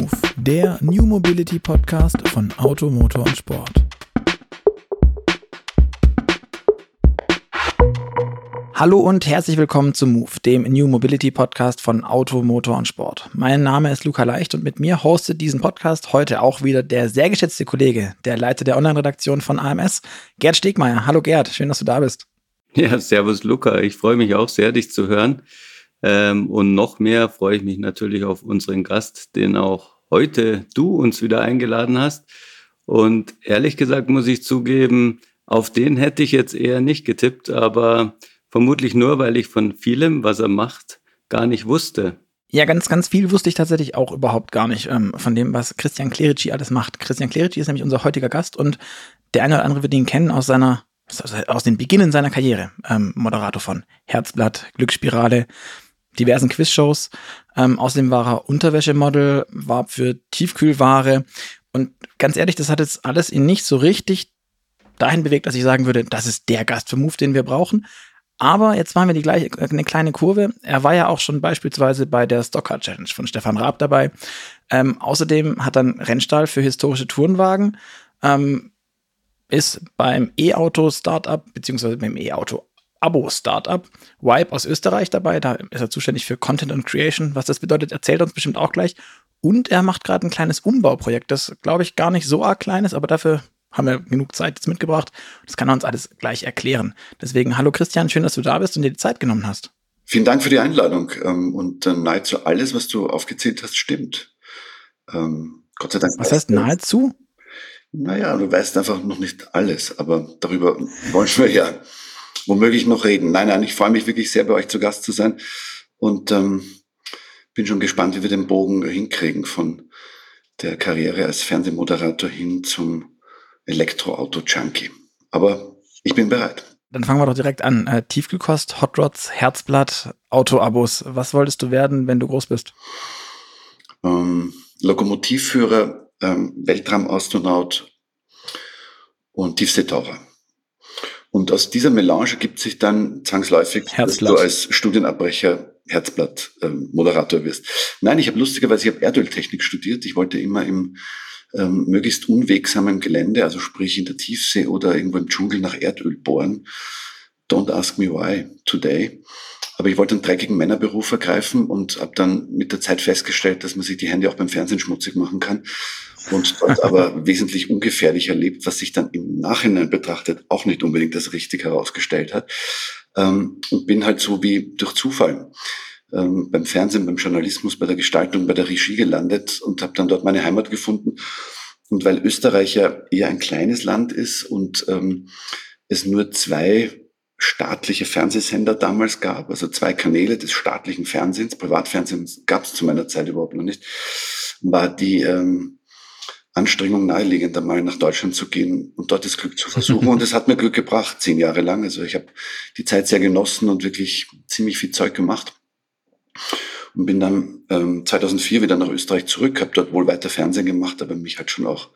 Move, der New Mobility Podcast von Auto, Motor und Sport. Hallo und herzlich willkommen zu Move, dem New Mobility Podcast von Auto, Motor und Sport. Mein Name ist Luca Leicht und mit mir hostet diesen Podcast heute auch wieder der sehr geschätzte Kollege, der Leiter der Online-Redaktion von AMS, Gerd Stegmeier. Hallo Gerd, schön, dass du da bist. Ja, servus Luca. Ich freue mich auch sehr, dich zu hören. Ähm, und noch mehr freue ich mich natürlich auf unseren Gast, den auch heute du uns wieder eingeladen hast. Und ehrlich gesagt muss ich zugeben, auf den hätte ich jetzt eher nicht getippt, aber vermutlich nur, weil ich von vielem, was er macht, gar nicht wusste. Ja, ganz, ganz viel wusste ich tatsächlich auch überhaupt gar nicht ähm, von dem, was Christian Clerici alles macht. Christian Clerici ist nämlich unser heutiger Gast und der eine oder andere wird ihn kennen aus seiner, aus den Beginnen seiner Karriere. Ähm, Moderator von Herzblatt, Glücksspirale, diversen Quizshows. Ähm, außerdem war er Unterwäschemodel, war für Tiefkühlware. Und ganz ehrlich, das hat jetzt alles ihn nicht so richtig dahin bewegt, dass ich sagen würde, das ist der Gast für Move, den wir brauchen. Aber jetzt waren wir die gleiche, eine kleine Kurve. Er war ja auch schon beispielsweise bei der Stockcar Challenge von Stefan Raab dabei. Ähm, außerdem hat einen Rennstall für historische Tourenwagen. Ähm, ist beim E-Auto-Startup, beziehungsweise beim E-Auto Abo-Startup, Wipe aus Österreich dabei. Da ist er zuständig für Content und Creation. Was das bedeutet, erzählt er uns bestimmt auch gleich. Und er macht gerade ein kleines Umbauprojekt, das glaube ich gar nicht so arg klein ist, aber dafür haben wir genug Zeit jetzt mitgebracht. Das kann er uns alles gleich erklären. Deswegen, hallo Christian, schön, dass du da bist und dir die Zeit genommen hast. Vielen Dank für die Einladung. Ähm, und äh, nahezu alles, was du aufgezählt hast, stimmt. Ähm, Gott sei Dank. Was heißt nahezu? Naja, du weißt einfach noch nicht alles, aber darüber wollen wir ja womöglich noch reden. Nein, nein, ich freue mich wirklich sehr, bei euch zu Gast zu sein und ähm, bin schon gespannt, wie wir den Bogen hinkriegen von der Karriere als Fernsehmoderator hin zum Elektroauto-Junkie. Aber ich bin bereit. Dann fangen wir doch direkt an. Äh, Tiefkühlkost, Hot Rods, Herzblatt, Autoabos. Was wolltest du werden, wenn du groß bist? Ähm, Lokomotivführer, ähm, Weltraumastronaut und Tiefseetaucher. Und aus dieser Melange gibt sich dann zwangsläufig, dass du als Studienabbrecher Herzblatt-Moderator ähm, wirst. Nein, ich habe lustigerweise, ich habe Erdöltechnik studiert. Ich wollte immer im ähm, möglichst unwegsamen Gelände, also sprich in der Tiefsee oder irgendwo im Dschungel nach Erdöl bohren. Don't ask me why today. Aber ich wollte einen dreckigen Männerberuf ergreifen und habe dann mit der Zeit festgestellt, dass man sich die Hände auch beim Fernsehen schmutzig machen kann und dort aber wesentlich ungefährlicher lebt, was sich dann im Nachhinein betrachtet auch nicht unbedingt das richtig herausgestellt hat. Ähm, und bin halt so wie durch Zufall ähm, beim Fernsehen, beim Journalismus, bei der Gestaltung, bei der Regie gelandet und habe dann dort meine Heimat gefunden. Und weil Österreich ja eher ein kleines Land ist und ähm, es nur zwei staatliche Fernsehsender damals gab, also zwei Kanäle des staatlichen Fernsehens, Privatfernsehens gab es zu meiner Zeit überhaupt noch nicht, war die ähm, Anstrengung naheliegend, einmal nach Deutschland zu gehen und dort das Glück zu versuchen. Und es hat mir Glück gebracht, zehn Jahre lang. Also ich habe die Zeit sehr genossen und wirklich ziemlich viel Zeug gemacht. Und bin dann ähm, 2004 wieder nach Österreich zurück, habe dort wohl weiter Fernsehen gemacht, aber mich halt schon auch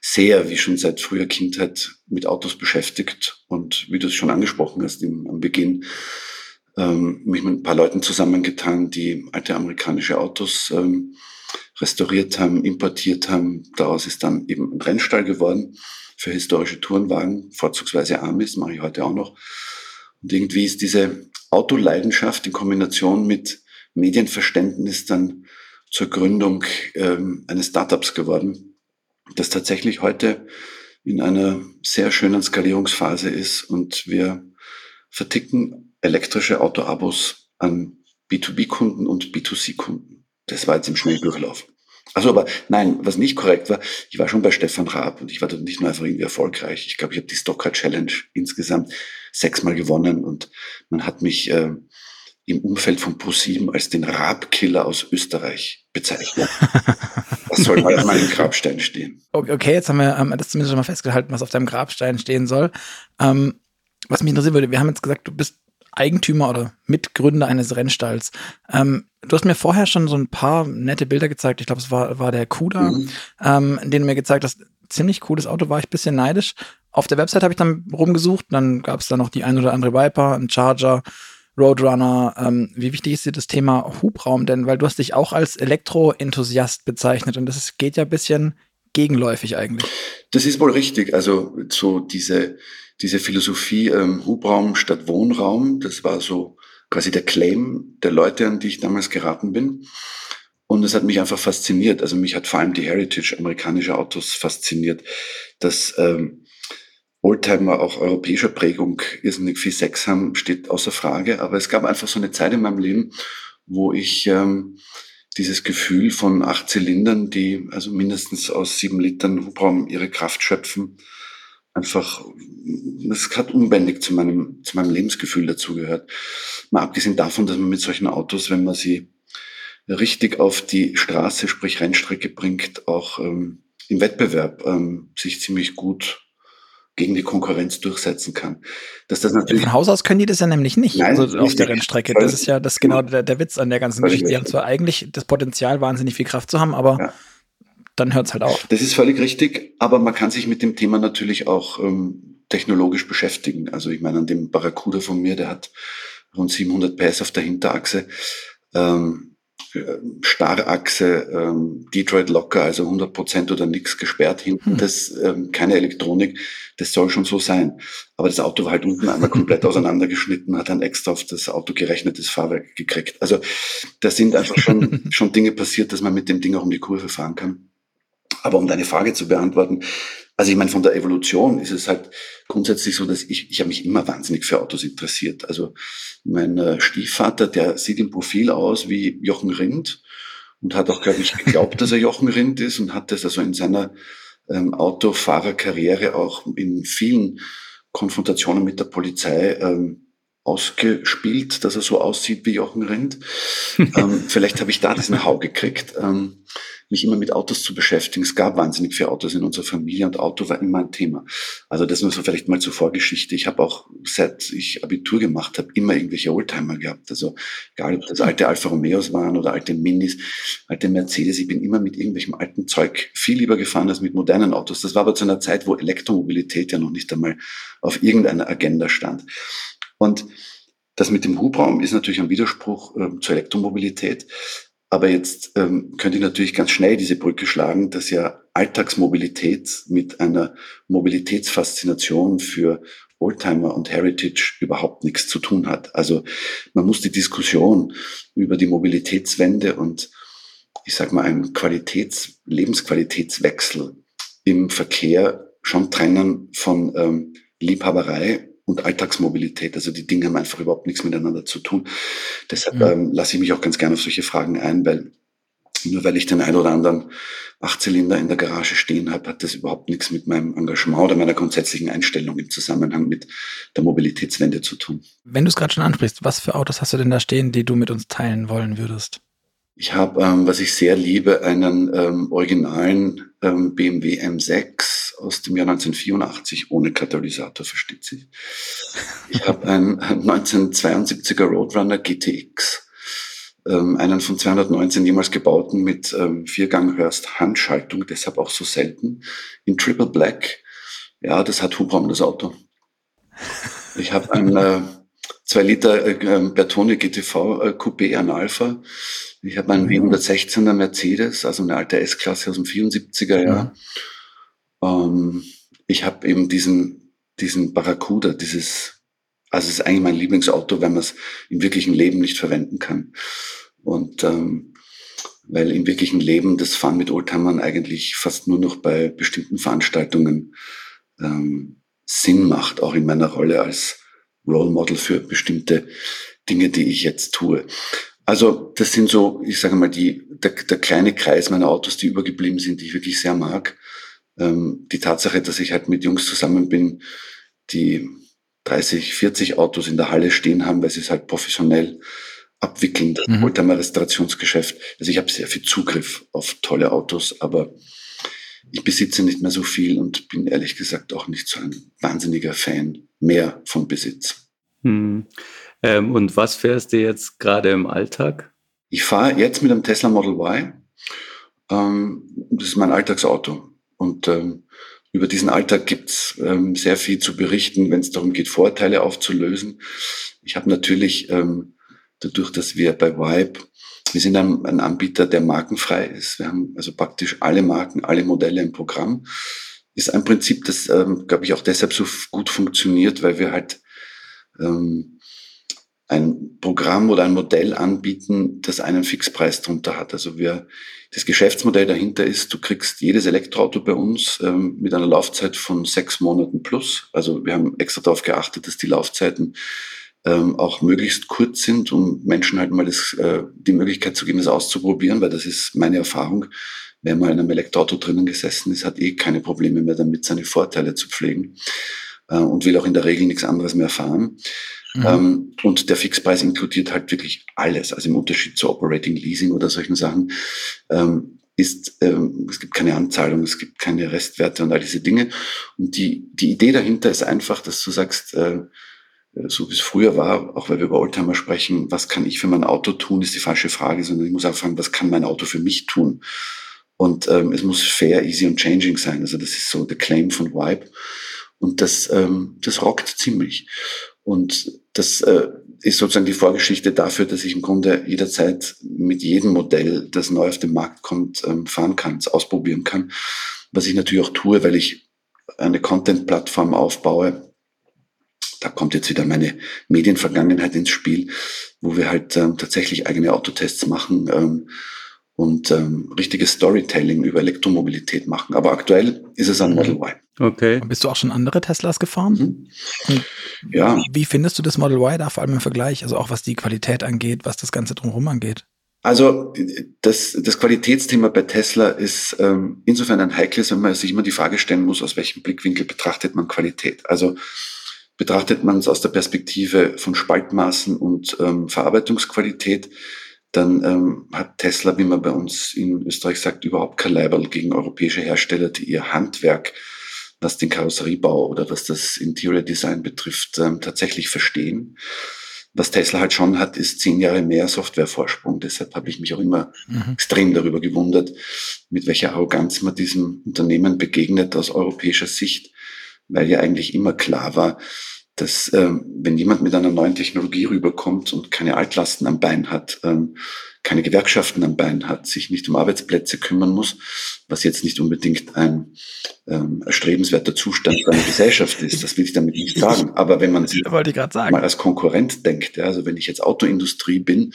sehr, wie schon seit früher Kindheit, mit Autos beschäftigt und wie du es schon angesprochen hast im, am Beginn, ähm, mich mit ein paar Leuten zusammengetan, die alte amerikanische Autos ähm, restauriert haben, importiert haben. Daraus ist dann eben ein Rennstall geworden für historische Tourenwagen, vorzugsweise Amis, mache ich heute auch noch. Und irgendwie ist diese Autoleidenschaft in Kombination mit Medienverständnis dann zur Gründung ähm, eines Startups geworden, das tatsächlich heute in einer sehr schönen Skalierungsphase ist und wir verticken elektrische Autoabos an B2B-Kunden und B2C-Kunden. Das war jetzt im Schnelldurchlauf. Also aber nein, was nicht korrekt war, ich war schon bei Stefan Raab und ich war dort nicht nur einfach irgendwie erfolgreich. Ich glaube, ich habe die Stocker Challenge insgesamt sechsmal gewonnen und man hat mich äh, im Umfeld von ProSieben als den Raab-Killer aus Österreich bezeichnet. Das soll mal auf meinem Grabstein stehen. Okay, jetzt haben wir ähm, das zumindest schon mal festgehalten, was auf deinem Grabstein stehen soll. Ähm, was mich interessieren würde, wir haben jetzt gesagt, du bist Eigentümer oder Mitgründer eines Rennstalls. Ähm, du hast mir vorher schon so ein paar nette Bilder gezeigt. Ich glaube, es war, war der Kuda, mhm. ähm, den du mir gezeigt hast. Ziemlich cooles Auto, war ich ein bisschen neidisch. Auf der Website habe ich dann rumgesucht, dann gab es da noch die ein oder andere Viper, ein Charger, Roadrunner. Ähm, wie wichtig ist dir das Thema Hubraum denn? Weil du hast dich auch als Elektro-Enthusiast bezeichnet und das geht ja ein bisschen gegenläufig eigentlich. Das ist wohl richtig. Also so diese, diese Philosophie ähm, Hubraum statt Wohnraum, das war so quasi der Claim der Leute, an die ich damals geraten bin. Und es hat mich einfach fasziniert. Also mich hat vor allem die Heritage amerikanischer Autos fasziniert, dass ähm, Oldtimer auch europäischer Prägung irrsinnig viel Sex haben, steht außer Frage. Aber es gab einfach so eine Zeit in meinem Leben, wo ich ähm, dieses Gefühl von acht Zylindern, die also mindestens aus sieben Litern Hubraum ihre Kraft schöpfen, einfach, das hat unbändig zu meinem, zu meinem Lebensgefühl dazugehört. Mal abgesehen davon, dass man mit solchen Autos, wenn man sie richtig auf die Straße, sprich Rennstrecke bringt, auch ähm, im Wettbewerb ähm, sich ziemlich gut gegen die Konkurrenz durchsetzen kann. Dass das natürlich Von Haus aus können die das ja nämlich nicht, Nein, also auf der Rennstrecke. Das ist ja das genau der, der Witz an der ganzen Geschichte. Die haben zwar eigentlich das Potenzial, wahnsinnig viel Kraft zu haben, aber ja. dann hört es halt auf. Das ist völlig richtig, aber man kann sich mit dem Thema natürlich auch ähm, technologisch beschäftigen. Also ich meine, an dem Barracuda von mir, der hat rund 700 PS auf der Hinterachse. Ähm, Starrachse, ähm, Detroit locker, also 100 Prozent oder nichts gesperrt hinten, hm. das ähm, keine Elektronik, das soll schon so sein. Aber das Auto war halt unten einmal komplett auseinandergeschnitten, hat dann extra auf das Auto gerechnetes Fahrwerk gekriegt. Also da sind einfach schon, schon Dinge passiert, dass man mit dem Ding auch um die Kurve fahren kann. Aber um deine Frage zu beantworten, also ich meine, von der Evolution ist es halt grundsätzlich so, dass ich, ich habe mich immer wahnsinnig für Autos interessiert. Also mein äh, Stiefvater, der sieht im Profil aus wie Jochen Rindt und hat auch, glaube ich, geglaubt, dass er Jochen Rindt ist und hat das also in seiner ähm, Autofahrerkarriere auch in vielen Konfrontationen mit der Polizei ähm, ausgespielt, dass er so aussieht wie Jochen Rindt. ähm, vielleicht habe ich da diesen Hau gekriegt. Ähm, mich immer mit Autos zu beschäftigen. Es gab wahnsinnig viele Autos in unserer Familie und Auto war immer ein Thema. Also das nur so vielleicht mal zur Vorgeschichte. Ich habe auch, seit ich Abitur gemacht habe, immer irgendwelche Oldtimer gehabt. Also egal, ob das alte Alfa Romeos waren oder alte Minis, alte Mercedes. Ich bin immer mit irgendwelchem alten Zeug viel lieber gefahren als mit modernen Autos. Das war aber zu einer Zeit, wo Elektromobilität ja noch nicht einmal auf irgendeiner Agenda stand. Und das mit dem Hubraum ist natürlich ein Widerspruch äh, zur Elektromobilität. Aber jetzt ähm, könnte ich natürlich ganz schnell diese Brücke schlagen, dass ja Alltagsmobilität mit einer Mobilitätsfaszination für Oldtimer und Heritage überhaupt nichts zu tun hat. Also man muss die Diskussion über die Mobilitätswende und ich sag mal einen Qualitäts-, Lebensqualitätswechsel im Verkehr schon trennen von ähm, Liebhaberei und Alltagsmobilität. Also die Dinge haben einfach überhaupt nichts miteinander zu tun. Deshalb mhm. ähm, lasse ich mich auch ganz gerne auf solche Fragen ein, weil nur weil ich den ein oder anderen Achtzylinder in der Garage stehen habe, hat das überhaupt nichts mit meinem Engagement oder meiner grundsätzlichen Einstellung im Zusammenhang mit der Mobilitätswende zu tun. Wenn du es gerade schon ansprichst, was für Autos hast du denn da stehen, die du mit uns teilen wollen würdest? Ich habe, ähm, was ich sehr liebe, einen ähm, originalen ähm, BMW M6 aus dem Jahr 1984 ohne Katalysator, versteht sich. Ich habe einen 1972er Roadrunner GTX, ähm, einen von 219 jemals gebauten mit ähm, Viergang Hörst Handschaltung, deshalb auch so selten, in Triple Black. Ja, das hat Hubraum, das Auto. Ich habe ein äh, 2 Liter äh, ähm, Bertone GTV äh, Coupé an Alpha ich habe einen W116er Mercedes, also eine alte S-Klasse aus dem 74er Jahr. Ähm, ich habe eben diesen, diesen Barracuda, dieses, also es ist eigentlich mein Lieblingsauto, wenn man es im wirklichen Leben nicht verwenden kann. Und ähm, weil im wirklichen Leben das Fahren mit Oldtimern eigentlich fast nur noch bei bestimmten Veranstaltungen ähm, Sinn macht, auch in meiner Rolle als Role Model für bestimmte Dinge, die ich jetzt tue. Also das sind so, ich sage mal, die, der, der kleine Kreis meiner Autos, die übergeblieben sind, die ich wirklich sehr mag. Ähm, die Tatsache, dass ich halt mit Jungs zusammen bin, die 30, 40 Autos in der Halle stehen haben, weil sie es halt professionell abwickeln, das mhm. Oldtimer Restaurationsgeschäft. Also ich habe sehr viel Zugriff auf tolle Autos, aber ich besitze nicht mehr so viel und bin ehrlich gesagt auch nicht so ein wahnsinniger Fan mehr von Besitz. Hm. Ähm, und was fährst du jetzt gerade im Alltag? Ich fahre jetzt mit einem Tesla Model Y. Ähm, das ist mein Alltagsauto. Und ähm, über diesen Alltag gibt's ähm, sehr viel zu berichten, wenn es darum geht, Vorteile aufzulösen. Ich habe natürlich ähm, dadurch, dass wir bei Vibe, wir sind ein, ein, Anbieter, der markenfrei ist. Wir haben also praktisch alle Marken, alle Modelle im Programm. Ist ein Prinzip, das, ähm, glaube ich, auch deshalb so gut funktioniert, weil wir halt ähm, ein Programm oder ein Modell anbieten, das einen Fixpreis drunter hat. Also wir, das Geschäftsmodell dahinter ist, du kriegst jedes Elektroauto bei uns ähm, mit einer Laufzeit von sechs Monaten plus. Also wir haben extra darauf geachtet, dass die Laufzeiten ähm, auch möglichst kurz sind, um Menschen halt mal das, äh, die Möglichkeit zu geben, das auszuprobieren, weil das ist meine Erfahrung. Wer mal in einem Elektroauto drinnen gesessen ist, hat eh keine Probleme mehr damit, seine Vorteile zu pflegen äh, und will auch in der Regel nichts anderes mehr fahren. Mhm. Ähm, und der Fixpreis inkludiert halt wirklich alles, also im Unterschied zu Operating Leasing oder solchen Sachen. Ähm, ist, ähm, es gibt keine Anzahlung, es gibt keine Restwerte und all diese Dinge. Und die, die Idee dahinter ist einfach, dass du sagst, äh, so wie es früher war, auch weil wir über Oldtimer sprechen, was kann ich für mein Auto tun, ist die falsche Frage, sondern ich muss auch fragen, was kann mein Auto für mich tun? Und ähm, es muss fair, easy und changing sein. Also das ist so der Claim von Vibe. Und das, ähm, das rockt ziemlich. Und das äh, ist sozusagen die Vorgeschichte dafür, dass ich im Grunde jederzeit mit jedem Modell, das neu auf den Markt kommt, ähm, fahren kann, es ausprobieren kann. Was ich natürlich auch tue, weil ich eine Content-Plattform aufbaue, da kommt jetzt wieder meine Medienvergangenheit ins Spiel, wo wir halt ähm, tatsächlich eigene Autotests machen ähm, und ähm, richtiges Storytelling über Elektromobilität machen. Aber aktuell ist es ein Model Y. Okay. Und bist du auch schon andere Teslas gefahren? Mhm. ja. Wie findest du das Model Y da vor allem im Vergleich? Also auch was die Qualität angeht, was das Ganze drumherum angeht? Also das, das Qualitätsthema bei Tesla ist ähm, insofern ein heikles, wenn man sich immer die Frage stellen muss, aus welchem Blickwinkel betrachtet man Qualität. Also Betrachtet man es aus der Perspektive von Spaltmaßen und ähm, Verarbeitungsqualität, dann ähm, hat Tesla, wie man bei uns in Österreich sagt, überhaupt kein Leiberl gegen europäische Hersteller, die ihr Handwerk, was den Karosseriebau oder was das Interior Design betrifft, ähm, tatsächlich verstehen. Was Tesla halt schon hat, ist zehn Jahre mehr Softwarevorsprung. Deshalb habe ich mich auch immer mhm. extrem darüber gewundert, mit welcher Arroganz man diesem Unternehmen begegnet aus europäischer Sicht weil ja eigentlich immer klar war, dass ähm, wenn jemand mit einer neuen Technologie rüberkommt und keine Altlasten am Bein hat, ähm, keine Gewerkschaften am Bein hat, sich nicht um Arbeitsplätze kümmern muss, was jetzt nicht unbedingt ein ähm, erstrebenswerter Zustand einer Gesellschaft ist, das will ich damit nicht sagen. Aber wenn man sich mal als Konkurrent denkt, ja, also wenn ich jetzt Autoindustrie bin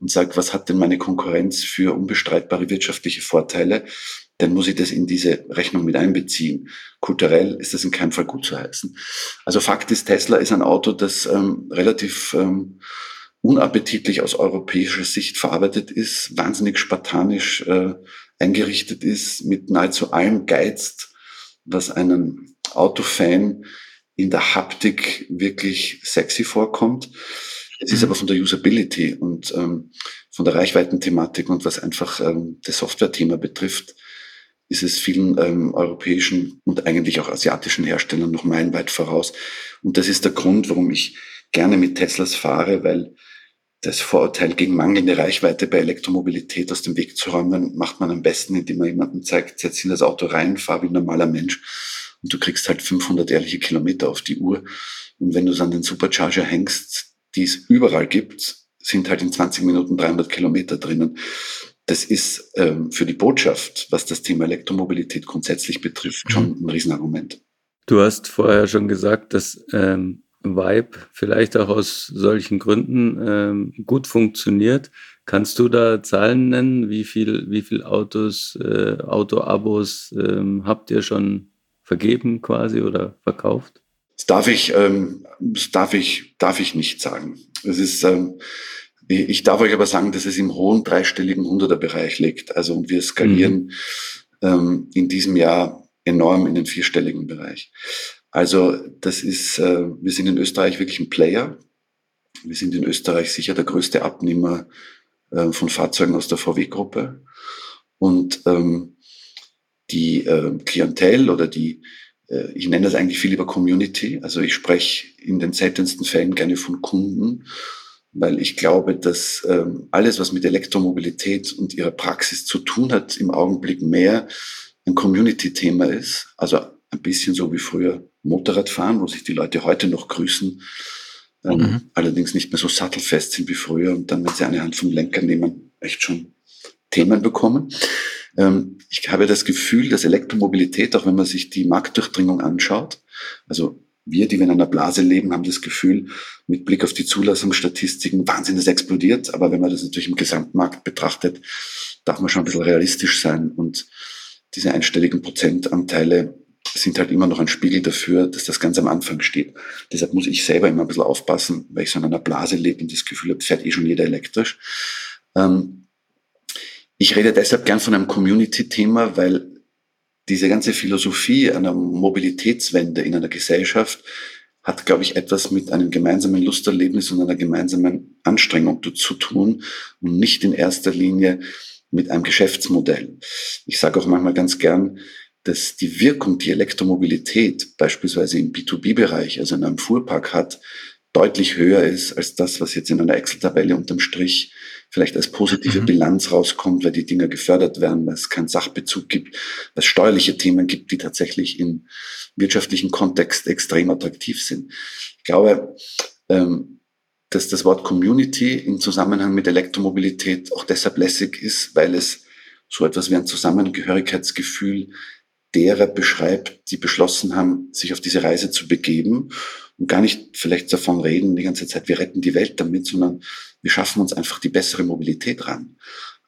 und sage, was hat denn meine Konkurrenz für unbestreitbare wirtschaftliche Vorteile, dann muss ich das in diese Rechnung mit einbeziehen. Kulturell ist das in keinem Fall gut zu heißen. Also Fakt ist, Tesla ist ein Auto, das ähm, relativ ähm, unappetitlich aus europäischer Sicht verarbeitet ist, wahnsinnig spartanisch äh, eingerichtet ist, mit nahezu allem geizt, was einen Autofan in der Haptik wirklich sexy vorkommt. Es ist mhm. aber von der Usability und ähm, von der Reichweitenthematik und was einfach ähm, das Software-Thema betrifft, ist es vielen ähm, europäischen und eigentlich auch asiatischen Herstellern noch meilenweit voraus. Und das ist der Grund, warum ich gerne mit Teslas fahre, weil das Vorurteil gegen mangelnde Reichweite bei Elektromobilität aus dem Weg zu räumen, macht man am besten, indem man jemandem zeigt, setz in das Auto rein, fahr wie ein normaler Mensch und du kriegst halt 500 ehrliche Kilometer auf die Uhr. Und wenn du es an den Supercharger hängst, die es überall gibt, sind halt in 20 Minuten 300 Kilometer drinnen das ist ähm, für die Botschaft, was das Thema Elektromobilität grundsätzlich betrifft, schon mhm. ein Riesenargument. Du hast vorher schon gesagt, dass ähm, Vibe vielleicht auch aus solchen Gründen ähm, gut funktioniert. Kannst du da Zahlen nennen? Wie viel, wie viel Autos, äh, Autoabos ähm, habt ihr schon vergeben quasi oder verkauft? Das darf ich, ähm, das darf ich, darf ich nicht sagen. Es ist, ähm, ich darf euch aber sagen, dass es im hohen dreistelligen Hunderterbereich liegt. Also und wir skalieren mhm. ähm, in diesem Jahr enorm in den vierstelligen Bereich. Also das ist, äh, wir sind in Österreich wirklich ein Player. Wir sind in Österreich sicher der größte Abnehmer äh, von Fahrzeugen aus der VW-Gruppe. Und ähm, die äh, Klientel oder die, äh, ich nenne das eigentlich viel lieber Community. Also ich spreche in den seltensten Fällen gerne von Kunden weil ich glaube, dass ähm, alles, was mit Elektromobilität und ihrer Praxis zu tun hat, im Augenblick mehr ein Community-Thema ist, also ein bisschen so wie früher Motorradfahren, wo sich die Leute heute noch grüßen, ähm, mhm. allerdings nicht mehr so sattelfest sind wie früher und dann, wenn sie eine Hand vom Lenker nehmen, echt schon Themen bekommen. Ähm, ich habe das Gefühl, dass Elektromobilität, auch wenn man sich die Marktdurchdringung anschaut, also wir, die wir in einer Blase leben, haben das Gefühl, mit Blick auf die Zulassungsstatistiken, Wahnsinn, das explodiert. Aber wenn man das natürlich im Gesamtmarkt betrachtet, darf man schon ein bisschen realistisch sein. Und diese einstelligen Prozentanteile sind halt immer noch ein Spiegel dafür, dass das ganz am Anfang steht. Deshalb muss ich selber immer ein bisschen aufpassen, weil ich so in einer Blase lebe und das Gefühl habe, fährt eh schon jeder elektrisch. Ähm, ich rede deshalb gern von einem Community-Thema, weil diese ganze Philosophie einer Mobilitätswende in einer Gesellschaft hat, glaube ich, etwas mit einem gemeinsamen Lusterlebnis und einer gemeinsamen Anstrengung zu tun und nicht in erster Linie mit einem Geschäftsmodell. Ich sage auch manchmal ganz gern, dass die Wirkung, die Elektromobilität beispielsweise im B2B-Bereich, also in einem Fuhrpark hat, deutlich höher ist als das, was jetzt in einer Excel-Tabelle unterm Strich vielleicht als positive mhm. Bilanz rauskommt, weil die Dinge gefördert werden, weil es keinen Sachbezug gibt, weil es steuerliche Themen gibt, die tatsächlich im wirtschaftlichen Kontext extrem attraktiv sind. Ich glaube, ähm, dass das Wort Community im Zusammenhang mit Elektromobilität auch deshalb lässig ist, weil es so etwas wie ein Zusammengehörigkeitsgefühl derer beschreibt, die beschlossen haben, sich auf diese Reise zu begeben und gar nicht vielleicht davon reden die ganze Zeit, wir retten die Welt damit, sondern wir schaffen uns einfach die bessere Mobilität ran.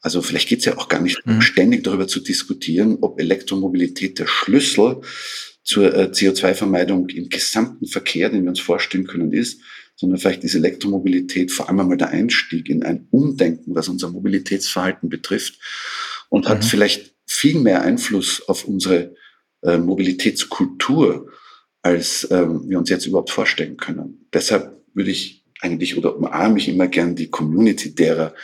Also vielleicht geht es ja auch gar nicht mhm. ständig darüber zu diskutieren, ob Elektromobilität der Schlüssel zur äh, CO2-Vermeidung im gesamten Verkehr, den wir uns vorstellen können, ist, sondern vielleicht ist Elektromobilität vor allem einmal der Einstieg in ein Umdenken, was unser Mobilitätsverhalten betrifft und mhm. hat vielleicht viel mehr Einfluss auf unsere äh, Mobilitätskultur, als ähm, wir uns jetzt überhaupt vorstellen können. Deshalb würde ich eigentlich oder umarme ich immer gern die Community derer,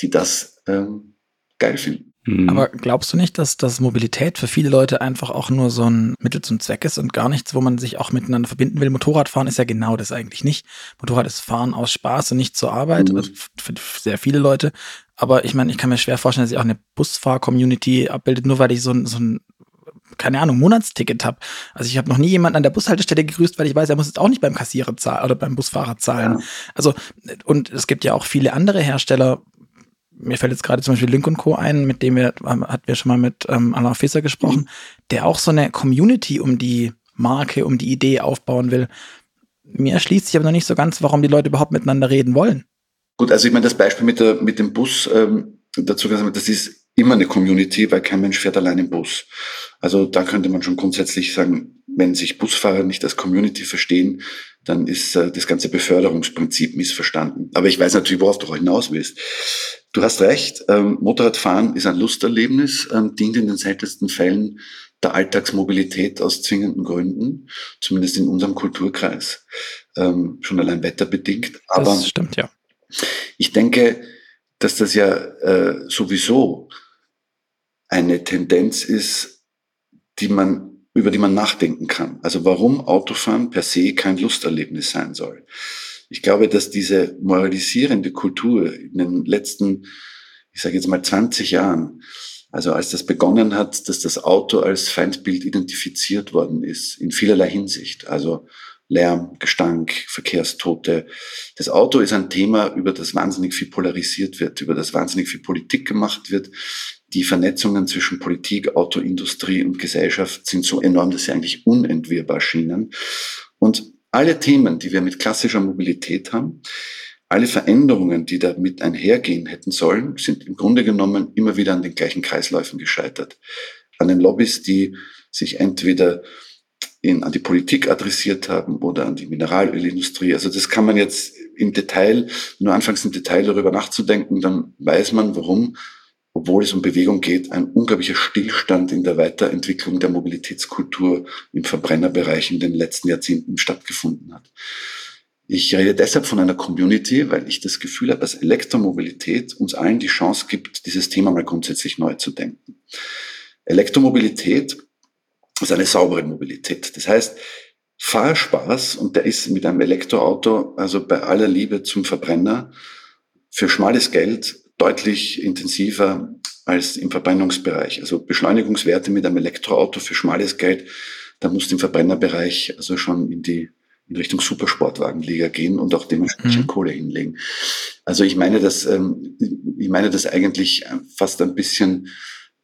die das ähm, geil finden. Mhm. Aber glaubst du nicht, dass, dass Mobilität für viele Leute einfach auch nur so ein Mittel zum Zweck ist und gar nichts, wo man sich auch miteinander verbinden will? Motorradfahren ist ja genau das eigentlich nicht. Motorrad ist Fahren aus Spaß und nicht zur Arbeit, mhm. also für sehr viele Leute. Aber ich meine, ich kann mir schwer vorstellen, dass sich auch eine Busfahr-Community abbildet, nur weil ich so ein, so ein keine Ahnung, Monatsticket habe. Also ich habe noch nie jemanden an der Bushaltestelle gegrüßt, weil ich weiß, er muss jetzt auch nicht beim Kassierer zahlen oder beim Busfahrer zahlen. Ja. Also, und es gibt ja auch viele andere Hersteller, mir fällt jetzt gerade zum Beispiel Link Co. ein, mit dem wir, ähm, hatten wir schon mal mit ähm, Alain Fisser gesprochen, mhm. der auch so eine Community um die Marke, um die Idee aufbauen will. Mir erschließt sich aber noch nicht so ganz, warum die Leute überhaupt miteinander reden wollen. Gut, also ich meine, das Beispiel mit, der, mit dem Bus, ähm, dazu gesagt, das ist immer eine Community, weil kein Mensch fährt allein im Bus. Also da könnte man schon grundsätzlich sagen, wenn sich Busfahrer nicht als Community verstehen, dann ist äh, das ganze Beförderungsprinzip missverstanden. Aber ich weiß natürlich, worauf du hinaus willst. Du hast recht, ähm, Motorradfahren ist ein Lusterlebnis, ähm, dient in den seltensten Fällen der Alltagsmobilität aus zwingenden Gründen, zumindest in unserem Kulturkreis, ähm, schon allein wetterbedingt. Aber das stimmt, ja. Ich denke, dass das ja äh, sowieso eine Tendenz ist, die man über die man nachdenken kann. Also warum Autofahren per se kein Lusterlebnis sein soll. Ich glaube, dass diese moralisierende Kultur in den letzten, ich sage jetzt mal 20 Jahren, also als das begonnen hat, dass das Auto als Feindbild identifiziert worden ist, in vielerlei Hinsicht. Also Lärm, Gestank, Verkehrstote. Das Auto ist ein Thema, über das wahnsinnig viel polarisiert wird, über das wahnsinnig viel Politik gemacht wird. Die Vernetzungen zwischen Politik, Autoindustrie und Gesellschaft sind so enorm, dass sie eigentlich unentwirrbar schienen. Und alle Themen, die wir mit klassischer Mobilität haben, alle Veränderungen, die damit einhergehen hätten sollen, sind im Grunde genommen immer wieder an den gleichen Kreisläufen gescheitert. An den Lobbys, die sich entweder in, an die Politik adressiert haben oder an die Mineralölindustrie. Also das kann man jetzt im Detail, nur anfangs im Detail darüber nachzudenken, dann weiß man, warum, obwohl es um Bewegung geht, ein unglaublicher Stillstand in der Weiterentwicklung der Mobilitätskultur im Verbrennerbereich in den letzten Jahrzehnten stattgefunden hat. Ich rede deshalb von einer Community, weil ich das Gefühl habe, dass Elektromobilität uns allen die Chance gibt, dieses Thema mal grundsätzlich neu zu denken. Elektromobilität ist eine saubere Mobilität. Das heißt, Fahrspaß, und der ist mit einem Elektroauto, also bei aller Liebe zum Verbrenner, für schmales Geld deutlich intensiver als im Verbrennungsbereich. Also Beschleunigungswerte mit einem Elektroauto für schmales Geld da musst du im Verbrennerbereich also schon in die in Richtung Supersportwagenliga gehen und auch dementsprechend mhm. Kohle hinlegen. Also ich meine das, ähm, ich meine das eigentlich fast ein bisschen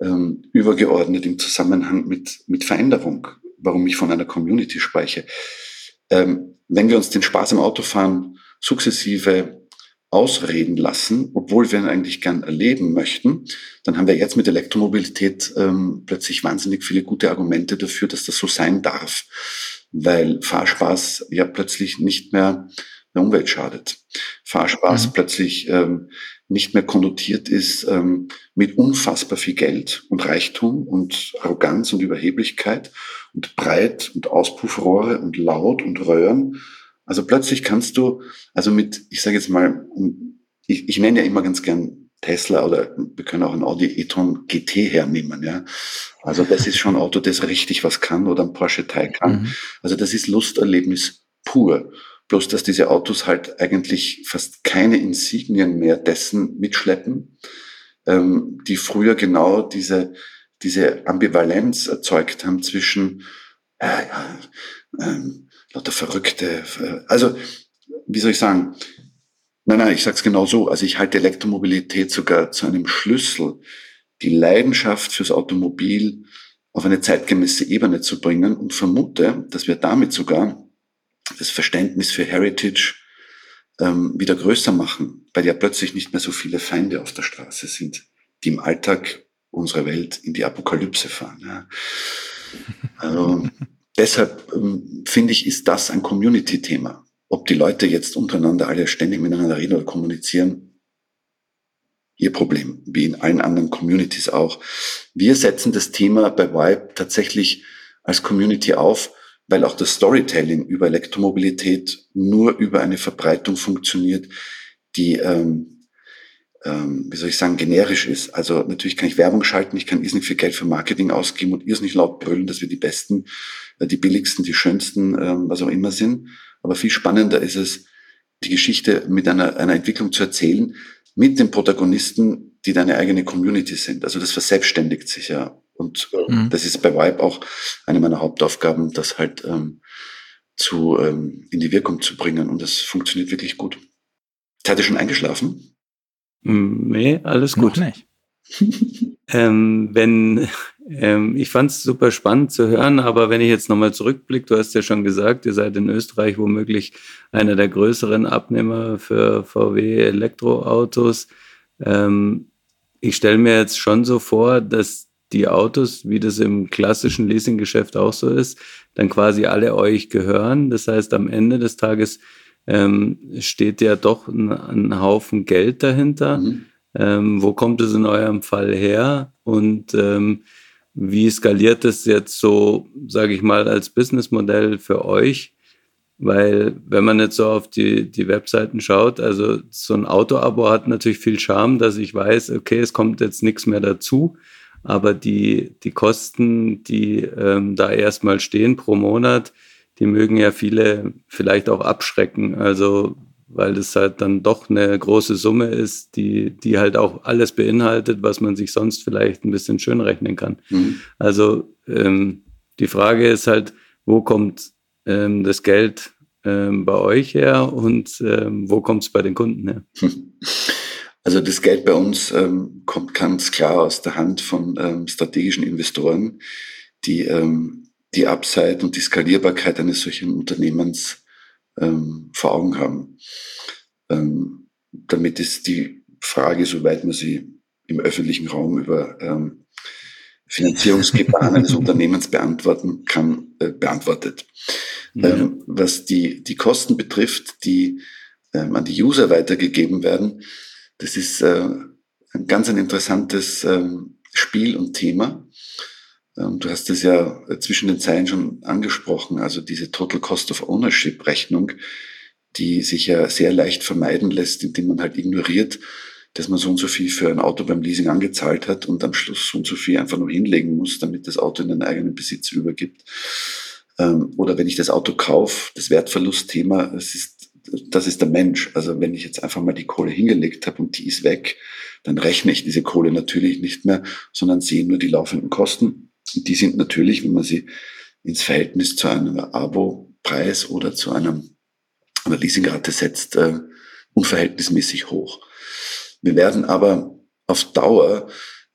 ähm, übergeordnet im Zusammenhang mit, mit Veränderung, warum ich von einer Community spreche. Ähm, wenn wir uns den Spaß am Autofahren sukzessive ausreden lassen, obwohl wir ihn eigentlich gern erleben möchten, dann haben wir jetzt mit Elektromobilität ähm, plötzlich wahnsinnig viele gute Argumente dafür, dass das so sein darf, weil Fahrspaß ja plötzlich nicht mehr der Umwelt schadet. Fahrspaß mhm. plötzlich ähm, nicht mehr konnotiert ist ähm, mit unfassbar viel Geld und Reichtum und Arroganz und Überheblichkeit und Breit und Auspuffrohre und Laut und Röhren. Also plötzlich kannst du, also mit, ich sage jetzt mal, ich, ich nenne ja immer ganz gern Tesla oder wir können auch ein Audi e-tron GT hernehmen, ja. Also das ist schon ein Auto, das richtig was kann oder ein Porsche Taycan. Mhm. Also das ist Lusterlebnis pur. Bloß, dass diese Autos halt eigentlich fast keine Insignien mehr dessen mitschleppen, ähm, die früher genau diese, diese Ambivalenz erzeugt haben zwischen, äh, ja, ähm, lauter Verrückte. Äh, also, wie soll ich sagen? Nein, nein, ich sag's genau so. Also ich halte Elektromobilität sogar zu einem Schlüssel, die Leidenschaft fürs Automobil auf eine zeitgemäße Ebene zu bringen und vermute, dass wir damit sogar das Verständnis für Heritage ähm, wieder größer machen, weil ja plötzlich nicht mehr so viele Feinde auf der Straße sind, die im Alltag unserer Welt in die Apokalypse fahren. Ja. Also, deshalb ähm, finde ich, ist das ein Community-Thema. Ob die Leute jetzt untereinander alle ständig miteinander reden oder kommunizieren, ihr Problem, wie in allen anderen Communities auch. Wir setzen das Thema bei Vibe tatsächlich als Community auf, weil auch das Storytelling über Elektromobilität nur über eine Verbreitung funktioniert, die, ähm, ähm, wie soll ich sagen, generisch ist. Also natürlich kann ich Werbung schalten, ich kann irrsinnig viel Geld für Marketing ausgeben und irrsinnig laut brüllen, dass wir die besten, äh, die billigsten, die schönsten, ähm, was auch immer sind. Aber viel spannender ist es, die Geschichte mit einer, einer Entwicklung zu erzählen, mit den Protagonisten, die deine eigene Community sind. Also das verselbstständigt sich ja. Und äh, mhm. das ist bei Vibe auch eine meiner Hauptaufgaben, das halt ähm, zu, ähm, in die Wirkung zu bringen. Und das funktioniert wirklich gut. Seid ihr schon eingeschlafen? Nee, alles gut. Noch nicht. ähm, wenn, ähm, ich fand es super spannend zu hören, aber wenn ich jetzt nochmal zurückblicke, du hast ja schon gesagt, ihr seid in Österreich womöglich einer der größeren Abnehmer für VW Elektroautos. Ähm, ich stelle mir jetzt schon so vor, dass die Autos, wie das im klassischen Leasinggeschäft auch so ist, dann quasi alle euch gehören. Das heißt, am Ende des Tages ähm, steht ja doch ein, ein Haufen Geld dahinter. Mhm. Ähm, wo kommt es in eurem Fall her? Und ähm, wie skaliert es jetzt so, sage ich mal, als Businessmodell für euch? Weil wenn man jetzt so auf die, die Webseiten schaut, also so ein Auto-Abo hat natürlich viel Charme, dass ich weiß, okay, es kommt jetzt nichts mehr dazu aber die, die Kosten, die ähm, da erstmal stehen pro Monat, die mögen ja viele vielleicht auch abschrecken. Also weil das halt dann doch eine große Summe ist, die, die halt auch alles beinhaltet, was man sich sonst vielleicht ein bisschen schön rechnen kann. Mhm. Also ähm, die Frage ist halt, wo kommt ähm, das Geld ähm, bei euch her und ähm, wo kommt es bei den Kunden her? Also das Geld bei uns ähm, kommt ganz klar aus der Hand von ähm, strategischen Investoren, die ähm, die Upside und die Skalierbarkeit eines solchen Unternehmens ähm, vor Augen haben. Ähm, damit ist die Frage, soweit man sie im öffentlichen Raum über ähm, Finanzierungsgebaren eines Unternehmens beantworten kann, äh, beantwortet. Ja. Was die, die Kosten betrifft, die an die User weitergegeben werden, das ist äh, ein ganz ein interessantes ähm, Spiel und Thema. Ähm, du hast es ja zwischen den Zeilen schon angesprochen, also diese Total Cost of Ownership Rechnung, die sich ja sehr leicht vermeiden lässt, indem man halt ignoriert, dass man so und so viel für ein Auto beim Leasing angezahlt hat und am Schluss so und so viel einfach nur hinlegen muss, damit das Auto in den eigenen Besitz übergibt. Ähm, oder wenn ich das Auto kaufe, das Wertverlustthema, es ist das ist der Mensch. Also wenn ich jetzt einfach mal die Kohle hingelegt habe und die ist weg, dann rechne ich diese Kohle natürlich nicht mehr, sondern sehe nur die laufenden Kosten. Und die sind natürlich, wenn man sie ins Verhältnis zu einem Abo-Preis oder zu einem, einer Leasingrate setzt, äh, unverhältnismäßig hoch. Wir werden aber auf Dauer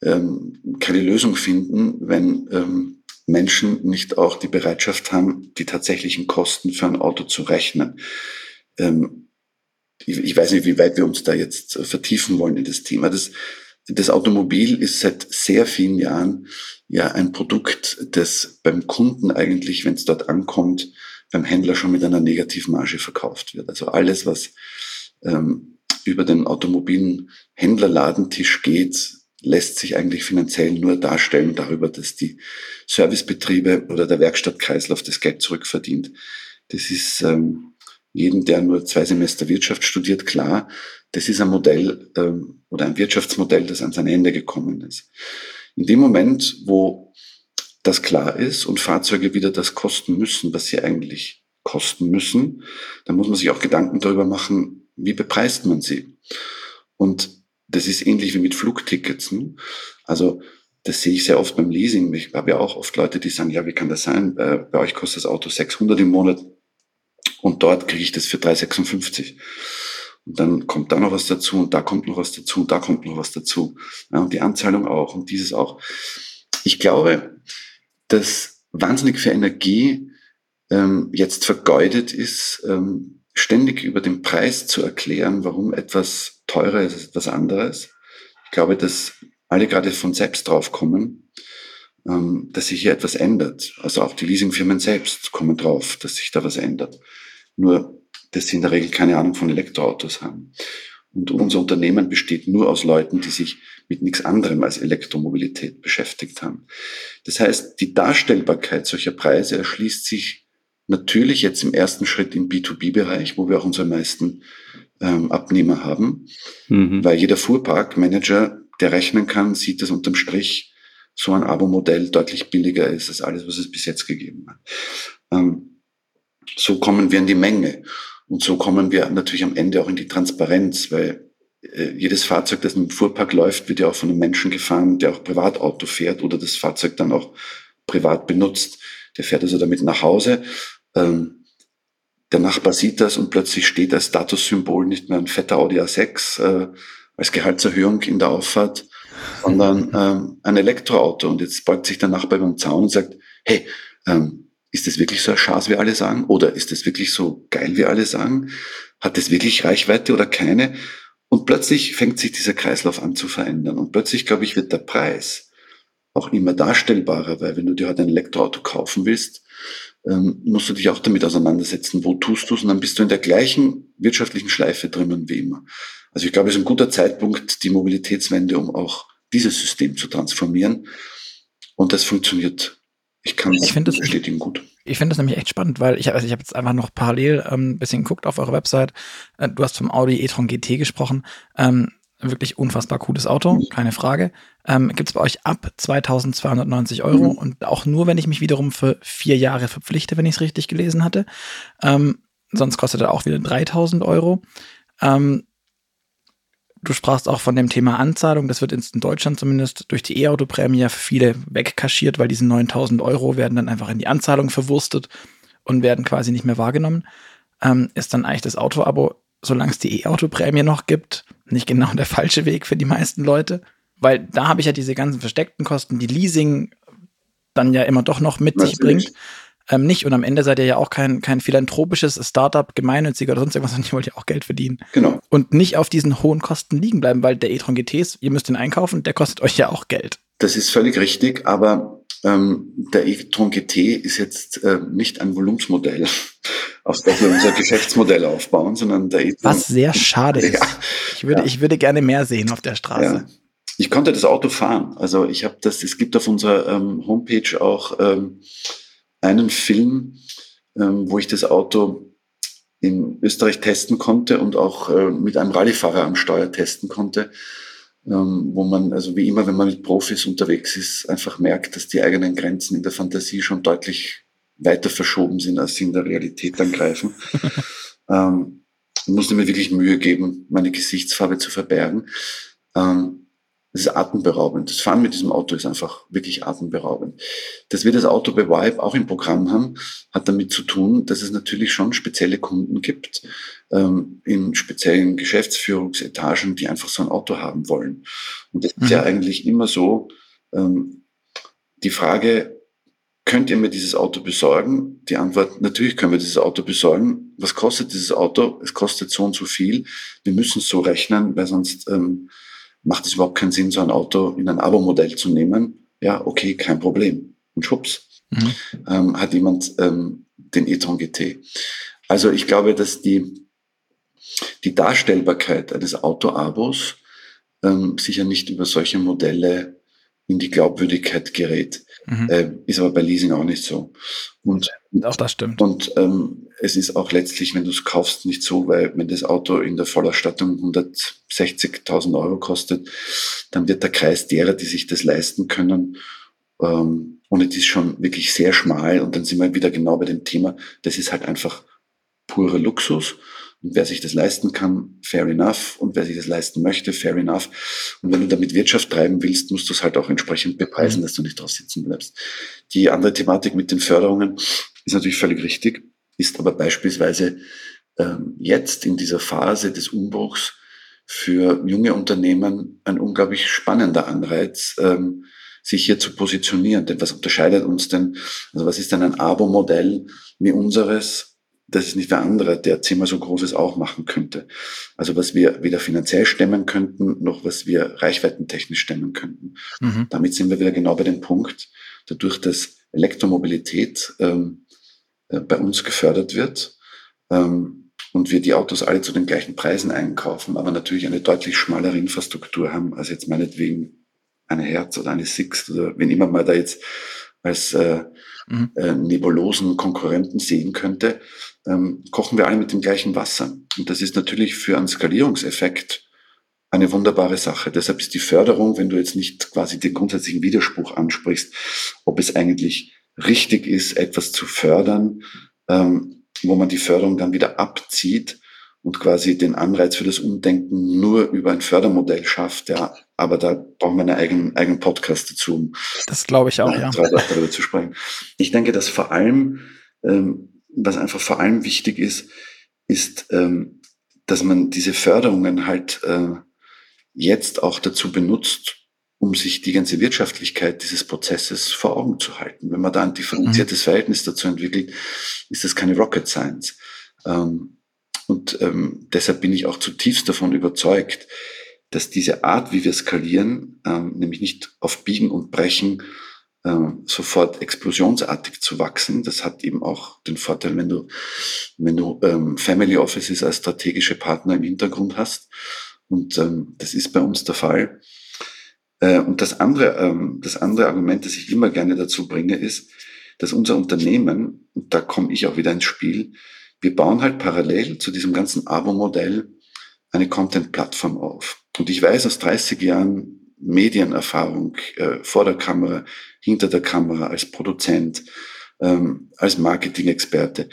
ähm, keine Lösung finden, wenn ähm, Menschen nicht auch die Bereitschaft haben, die tatsächlichen Kosten für ein Auto zu rechnen. Ähm, ich, weiß nicht, wie weit wir uns da jetzt äh, vertiefen wollen in das Thema. Das, das Automobil ist seit sehr vielen Jahren ja ein Produkt, das beim Kunden eigentlich, wenn es dort ankommt, beim Händler schon mit einer Negativmarge verkauft wird. Also alles, was ähm, über den automobilen Händlerladentisch geht, lässt sich eigentlich finanziell nur darstellen darüber, dass die Servicebetriebe oder der Werkstattkreislauf das Geld zurückverdient. Das ist ähm, jedem, der nur zwei Semester Wirtschaft studiert, klar. Das ist ein Modell ähm, oder ein Wirtschaftsmodell, das an sein Ende gekommen ist. In dem Moment, wo das klar ist und Fahrzeuge wieder das kosten müssen, was sie eigentlich kosten müssen, dann muss man sich auch Gedanken darüber machen, wie bepreist man sie. Und das ist ähnlich wie mit Flugtickets. Ne? Also das sehe ich sehr oft beim Leasing. Ich habe ja auch oft Leute, die sagen, ja, wie kann das sein? Äh, bei euch kostet das Auto 600 im Monat und dort kriege ich das für 356. Und dann kommt da noch was dazu und da kommt noch was dazu und da kommt noch was dazu. Ja, und die Anzahlung auch und dieses auch. Ich glaube, dass wahnsinnig viel Energie ähm, jetzt vergeudet ist, ähm, ständig über den Preis zu erklären, warum etwas teurer ist als etwas anderes. Ich glaube, dass alle gerade von selbst draufkommen, ähm, dass sich hier etwas ändert. Also auch die Leasingfirmen selbst kommen drauf, dass sich da was ändert. Nur, dass sie in der Regel keine Ahnung von Elektroautos haben. Und unser Unternehmen besteht nur aus Leuten, die sich mit nichts anderem als Elektromobilität beschäftigt haben. Das heißt, die Darstellbarkeit solcher Preise erschließt sich natürlich jetzt im ersten Schritt im B2B-Bereich, wo wir auch unsere meisten ähm, Abnehmer haben, mhm. weil jeder Fuhrparkmanager, der rechnen kann, sieht, dass unterm Strich so ein Abo-Modell deutlich billiger ist als alles, was es bis jetzt gegeben hat. Ähm, so kommen wir in die Menge und so kommen wir natürlich am Ende auch in die Transparenz, weil äh, jedes Fahrzeug, das im Fuhrpark läuft, wird ja auch von einem Menschen gefahren, der auch Privatauto fährt oder das Fahrzeug dann auch privat benutzt. Der fährt also damit nach Hause. Ähm, der Nachbar sieht das und plötzlich steht als Statussymbol nicht mehr ein fetter Audi A6 äh, als Gehaltserhöhung in der Auffahrt, sondern ähm, ein Elektroauto. Und jetzt beugt sich der Nachbar über den Zaun und sagt, hey, ähm, ist das wirklich so ein Schaß, wie alle sagen? Oder ist das wirklich so geil, wie alle sagen? Hat das wirklich Reichweite oder keine? Und plötzlich fängt sich dieser Kreislauf an zu verändern. Und plötzlich, glaube ich, wird der Preis auch immer darstellbarer, weil wenn du dir heute ein Elektroauto kaufen willst, ähm, musst du dich auch damit auseinandersetzen, wo tust du es und dann bist du in der gleichen wirtschaftlichen Schleife drinnen wie immer. Also ich glaube, es ist ein guter Zeitpunkt, die Mobilitätswende, um auch dieses System zu transformieren. Und das funktioniert. Ich kann das bestätigen gut. Ich finde das nämlich echt spannend, weil ich, also ich habe jetzt einfach noch parallel ähm, ein bisschen geguckt auf eure Website. Äh, du hast vom Audi e-tron GT gesprochen. Ähm, wirklich unfassbar cooles Auto, keine Frage. Ähm, Gibt es bei euch ab 2290 Euro mhm. und auch nur, wenn ich mich wiederum für vier Jahre verpflichte, wenn ich es richtig gelesen hatte. Ähm, sonst kostet er auch wieder 3000 Euro. Ähm, du sprachst auch von dem Thema Anzahlung. Das wird in Deutschland zumindest durch die E-Auto-Prämie für viele wegkaschiert, weil diese 9000 Euro werden dann einfach in die Anzahlung verwurstet und werden quasi nicht mehr wahrgenommen. Ähm, ist dann eigentlich das Auto-Abo solange es die E-Auto-Prämie noch gibt, nicht genau der falsche Weg für die meisten Leute. Weil da habe ich ja diese ganzen versteckten Kosten, die Leasing dann ja immer doch noch mit Natürlich. sich bringt. Ähm, nicht. Und am Ende seid ihr ja auch kein, kein philanthropisches Startup, gemeinnütziger oder sonst irgendwas, sondern ihr wollt ja auch Geld verdienen. Genau. Und nicht auf diesen hohen Kosten liegen bleiben, weil der e-tron GTs, ihr müsst den einkaufen, der kostet euch ja auch Geld. Das ist völlig richtig, aber ähm, der e-tron GT ist jetzt äh, nicht ein Volumensmodell, auf das wir unser Geschäftsmodell aufbauen, sondern der e-tron. Was sehr schade ist. Ja, ich würde, ja. ich würde gerne mehr sehen auf der Straße. Ja. Ich konnte das Auto fahren. Also ich habe das, es gibt auf unserer ähm, Homepage auch ähm, einen Film, ähm, wo ich das Auto in Österreich testen konnte und auch äh, mit einem Rallyefahrer am Steuer testen konnte ähm, wo man, also wie immer, wenn man mit Profis unterwegs ist, einfach merkt, dass die eigenen Grenzen in der Fantasie schon deutlich weiter verschoben sind, als sie in der Realität dann greifen. ähm, musste mir wirklich Mühe geben, meine Gesichtsfarbe zu verbergen. Ähm, Das ist atemberaubend. Das Fahren mit diesem Auto ist einfach wirklich atemberaubend. Dass wir das Auto bei Vibe auch im Programm haben, hat damit zu tun, dass es natürlich schon spezielle Kunden gibt, ähm, in speziellen Geschäftsführungsetagen, die einfach so ein Auto haben wollen. Und das mhm. ist ja mhm. eigentlich immer so, ähm, die Frage, könnt ihr mir dieses Auto besorgen? Die Antwort, natürlich können wir dieses Auto besorgen. Was kostet dieses Auto? Es kostet so und so viel. Wir müssen es so rechnen, weil sonst ähm, macht es überhaupt keinen Sinn, so ein Auto in ein Abo-Modell zu nehmen. Ja, okay, kein Problem. Und schwupps, mhm. ähm, hat jemand ähm, den e-tron GT. Also ich glaube, dass die, die Darstellbarkeit eines Auto-Abos ähm, sicher nicht über solche Modelle in die Glaubwürdigkeit gerät. Mhm. Äh, ist aber bei Leasing auch nicht so. Und, auch das stimmt. Und ähm, es ist auch letztlich, wenn du es kaufst, nicht so, weil wenn das Auto in der Vollausstattung 160.000 Euro kostet, dann wird der Kreis derer, die sich das leisten können, ähm, und es ist schon wirklich sehr schmal. Und dann sind wir wieder genau bei dem Thema, das ist halt einfach pure Luxus. Und wer sich das leisten kann, fair enough. Und wer sich das leisten möchte, fair enough. Und wenn du damit Wirtschaft treiben willst, musst du es halt auch entsprechend bepreisen, mhm. dass du nicht drauf sitzen bleibst. Die andere Thematik mit den Förderungen ist natürlich völlig richtig, ist aber beispielsweise ähm, jetzt in dieser Phase des Umbruchs für junge Unternehmen ein unglaublich spannender Anreiz, ähm, sich hier zu positionieren. Denn was unterscheidet uns denn, also was ist denn ein Abo-Modell wie unseres das ist nicht der andere, der zehnmal so Großes auch machen könnte. Also was wir weder finanziell stemmen könnten, noch was wir reichweitentechnisch stemmen könnten. Mhm. Damit sind wir wieder genau bei dem Punkt, dadurch, dass Elektromobilität ähm, äh, bei uns gefördert wird ähm, und wir die Autos alle zu den gleichen Preisen einkaufen, aber natürlich eine deutlich schmalere Infrastruktur haben, als jetzt meinetwegen eine Herz oder eine Sixt oder wenn immer mal da jetzt als äh, mhm. äh, nebulosen Konkurrenten sehen könnte, ähm, kochen wir alle mit dem gleichen Wasser. Und das ist natürlich für einen Skalierungseffekt eine wunderbare Sache. Deshalb ist die Förderung, wenn du jetzt nicht quasi den grundsätzlichen Widerspruch ansprichst, ob es eigentlich richtig ist, etwas zu fördern, ähm, wo man die Förderung dann wieder abzieht und quasi den Anreiz für das Umdenken nur über ein Fördermodell schafft, ja. Aber da brauchen wir einen eigenen, eigenen Podcast dazu, um das glaube ich auch, ja. darüber zu sprechen. Ich denke, dass vor allem ähm, was einfach vor allem wichtig ist, ist, ähm, dass man diese Förderungen halt äh, jetzt auch dazu benutzt, um sich die ganze Wirtschaftlichkeit dieses Prozesses vor Augen zu halten. Wenn man da ein differenziertes mhm. Verhältnis dazu entwickelt, ist das keine Rocket Science. Ähm, und ähm, deshalb bin ich auch zutiefst davon überzeugt, dass diese Art, wie wir skalieren, ähm, nämlich nicht auf Biegen und Brechen ähm, sofort explosionsartig zu wachsen. Das hat eben auch den Vorteil, wenn du, wenn du ähm, Family Offices als strategische Partner im Hintergrund hast. Und ähm, das ist bei uns der Fall. Äh, und das andere, ähm, das andere Argument, das ich immer gerne dazu bringe, ist, dass unser Unternehmen, und da komme ich auch wieder ins Spiel, wir bauen halt parallel zu diesem ganzen Abo-Modell eine Content-Plattform auf. Und ich weiß aus 30 Jahren Medienerfahrung äh, vor der Kamera, hinter der Kamera, als Produzent, ähm, als Marketing-Experte.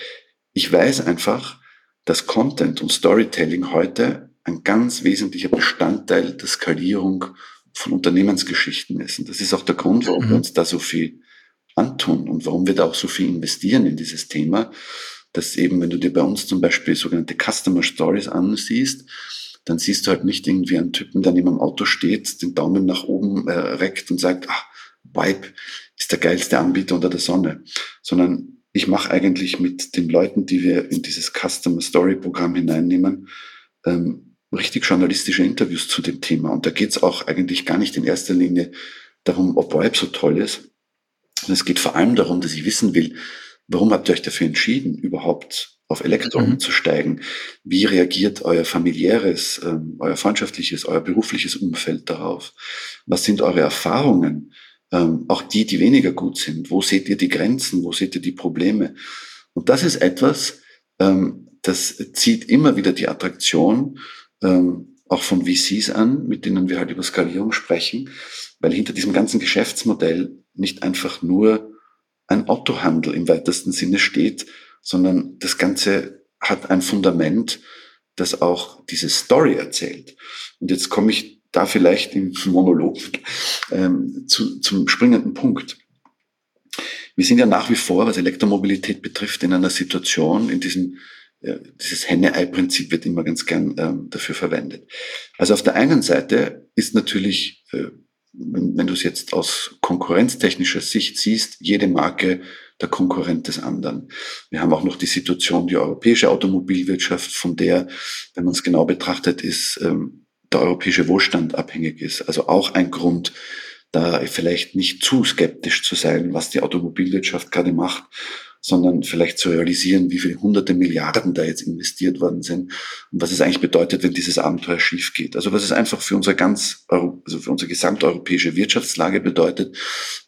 Ich weiß einfach, dass Content und Storytelling heute ein ganz wesentlicher Bestandteil der Skalierung von Unternehmensgeschichten ist. Und das ist auch der Grund, warum mhm. wir uns da so viel antun und warum wir da auch so viel investieren in dieses Thema, dass eben, wenn du dir bei uns zum Beispiel sogenannte Customer Stories ansiehst, dann siehst du halt nicht irgendwie einen Typen, der neben dem Auto steht, den Daumen nach oben äh, reckt und sagt, ah, Vibe ist der geilste Anbieter unter der Sonne, sondern ich mache eigentlich mit den Leuten, die wir in dieses Customer Story Programm hineinnehmen, ähm, richtig journalistische Interviews zu dem Thema. Und da geht es auch eigentlich gar nicht in erster Linie darum, ob Vibe so toll ist. Und es geht vor allem darum, dass ich wissen will, warum habt ihr euch dafür entschieden, überhaupt auf Elektro mhm. umzusteigen. Wie reagiert euer familiäres, ähm, euer freundschaftliches, euer berufliches Umfeld darauf? Was sind eure Erfahrungen? Ähm, auch die, die weniger gut sind. Wo seht ihr die Grenzen? Wo seht ihr die Probleme? Und das ist etwas, ähm, das zieht immer wieder die Attraktion ähm, auch von VCs an, mit denen wir halt über Skalierung sprechen, weil hinter diesem ganzen Geschäftsmodell nicht einfach nur ein Autohandel im weitesten Sinne steht, sondern das Ganze hat ein Fundament, das auch diese Story erzählt. Und jetzt komme ich da vielleicht im Monolog ähm, zu, zum springenden Punkt. Wir sind ja nach wie vor, was Elektromobilität betrifft, in einer Situation, in diesem dieses Henne-Ei-Prinzip wird immer ganz gern ähm, dafür verwendet. Also auf der einen Seite ist natürlich, äh, wenn, wenn du es jetzt aus konkurrenztechnischer Sicht siehst, jede Marke der Konkurrent des anderen. Wir haben auch noch die Situation, die europäische Automobilwirtschaft, von der, wenn man es genau betrachtet, ist ähm, der europäische Wohlstand abhängig ist. Also auch ein Grund, da vielleicht nicht zu skeptisch zu sein, was die Automobilwirtschaft gerade macht, sondern vielleicht zu realisieren, wie viele hunderte Milliarden da jetzt investiert worden sind und was es eigentlich bedeutet, wenn dieses Abenteuer schief geht. Also was es einfach für unsere ganz, also für unsere gesamteuropäische Wirtschaftslage bedeutet,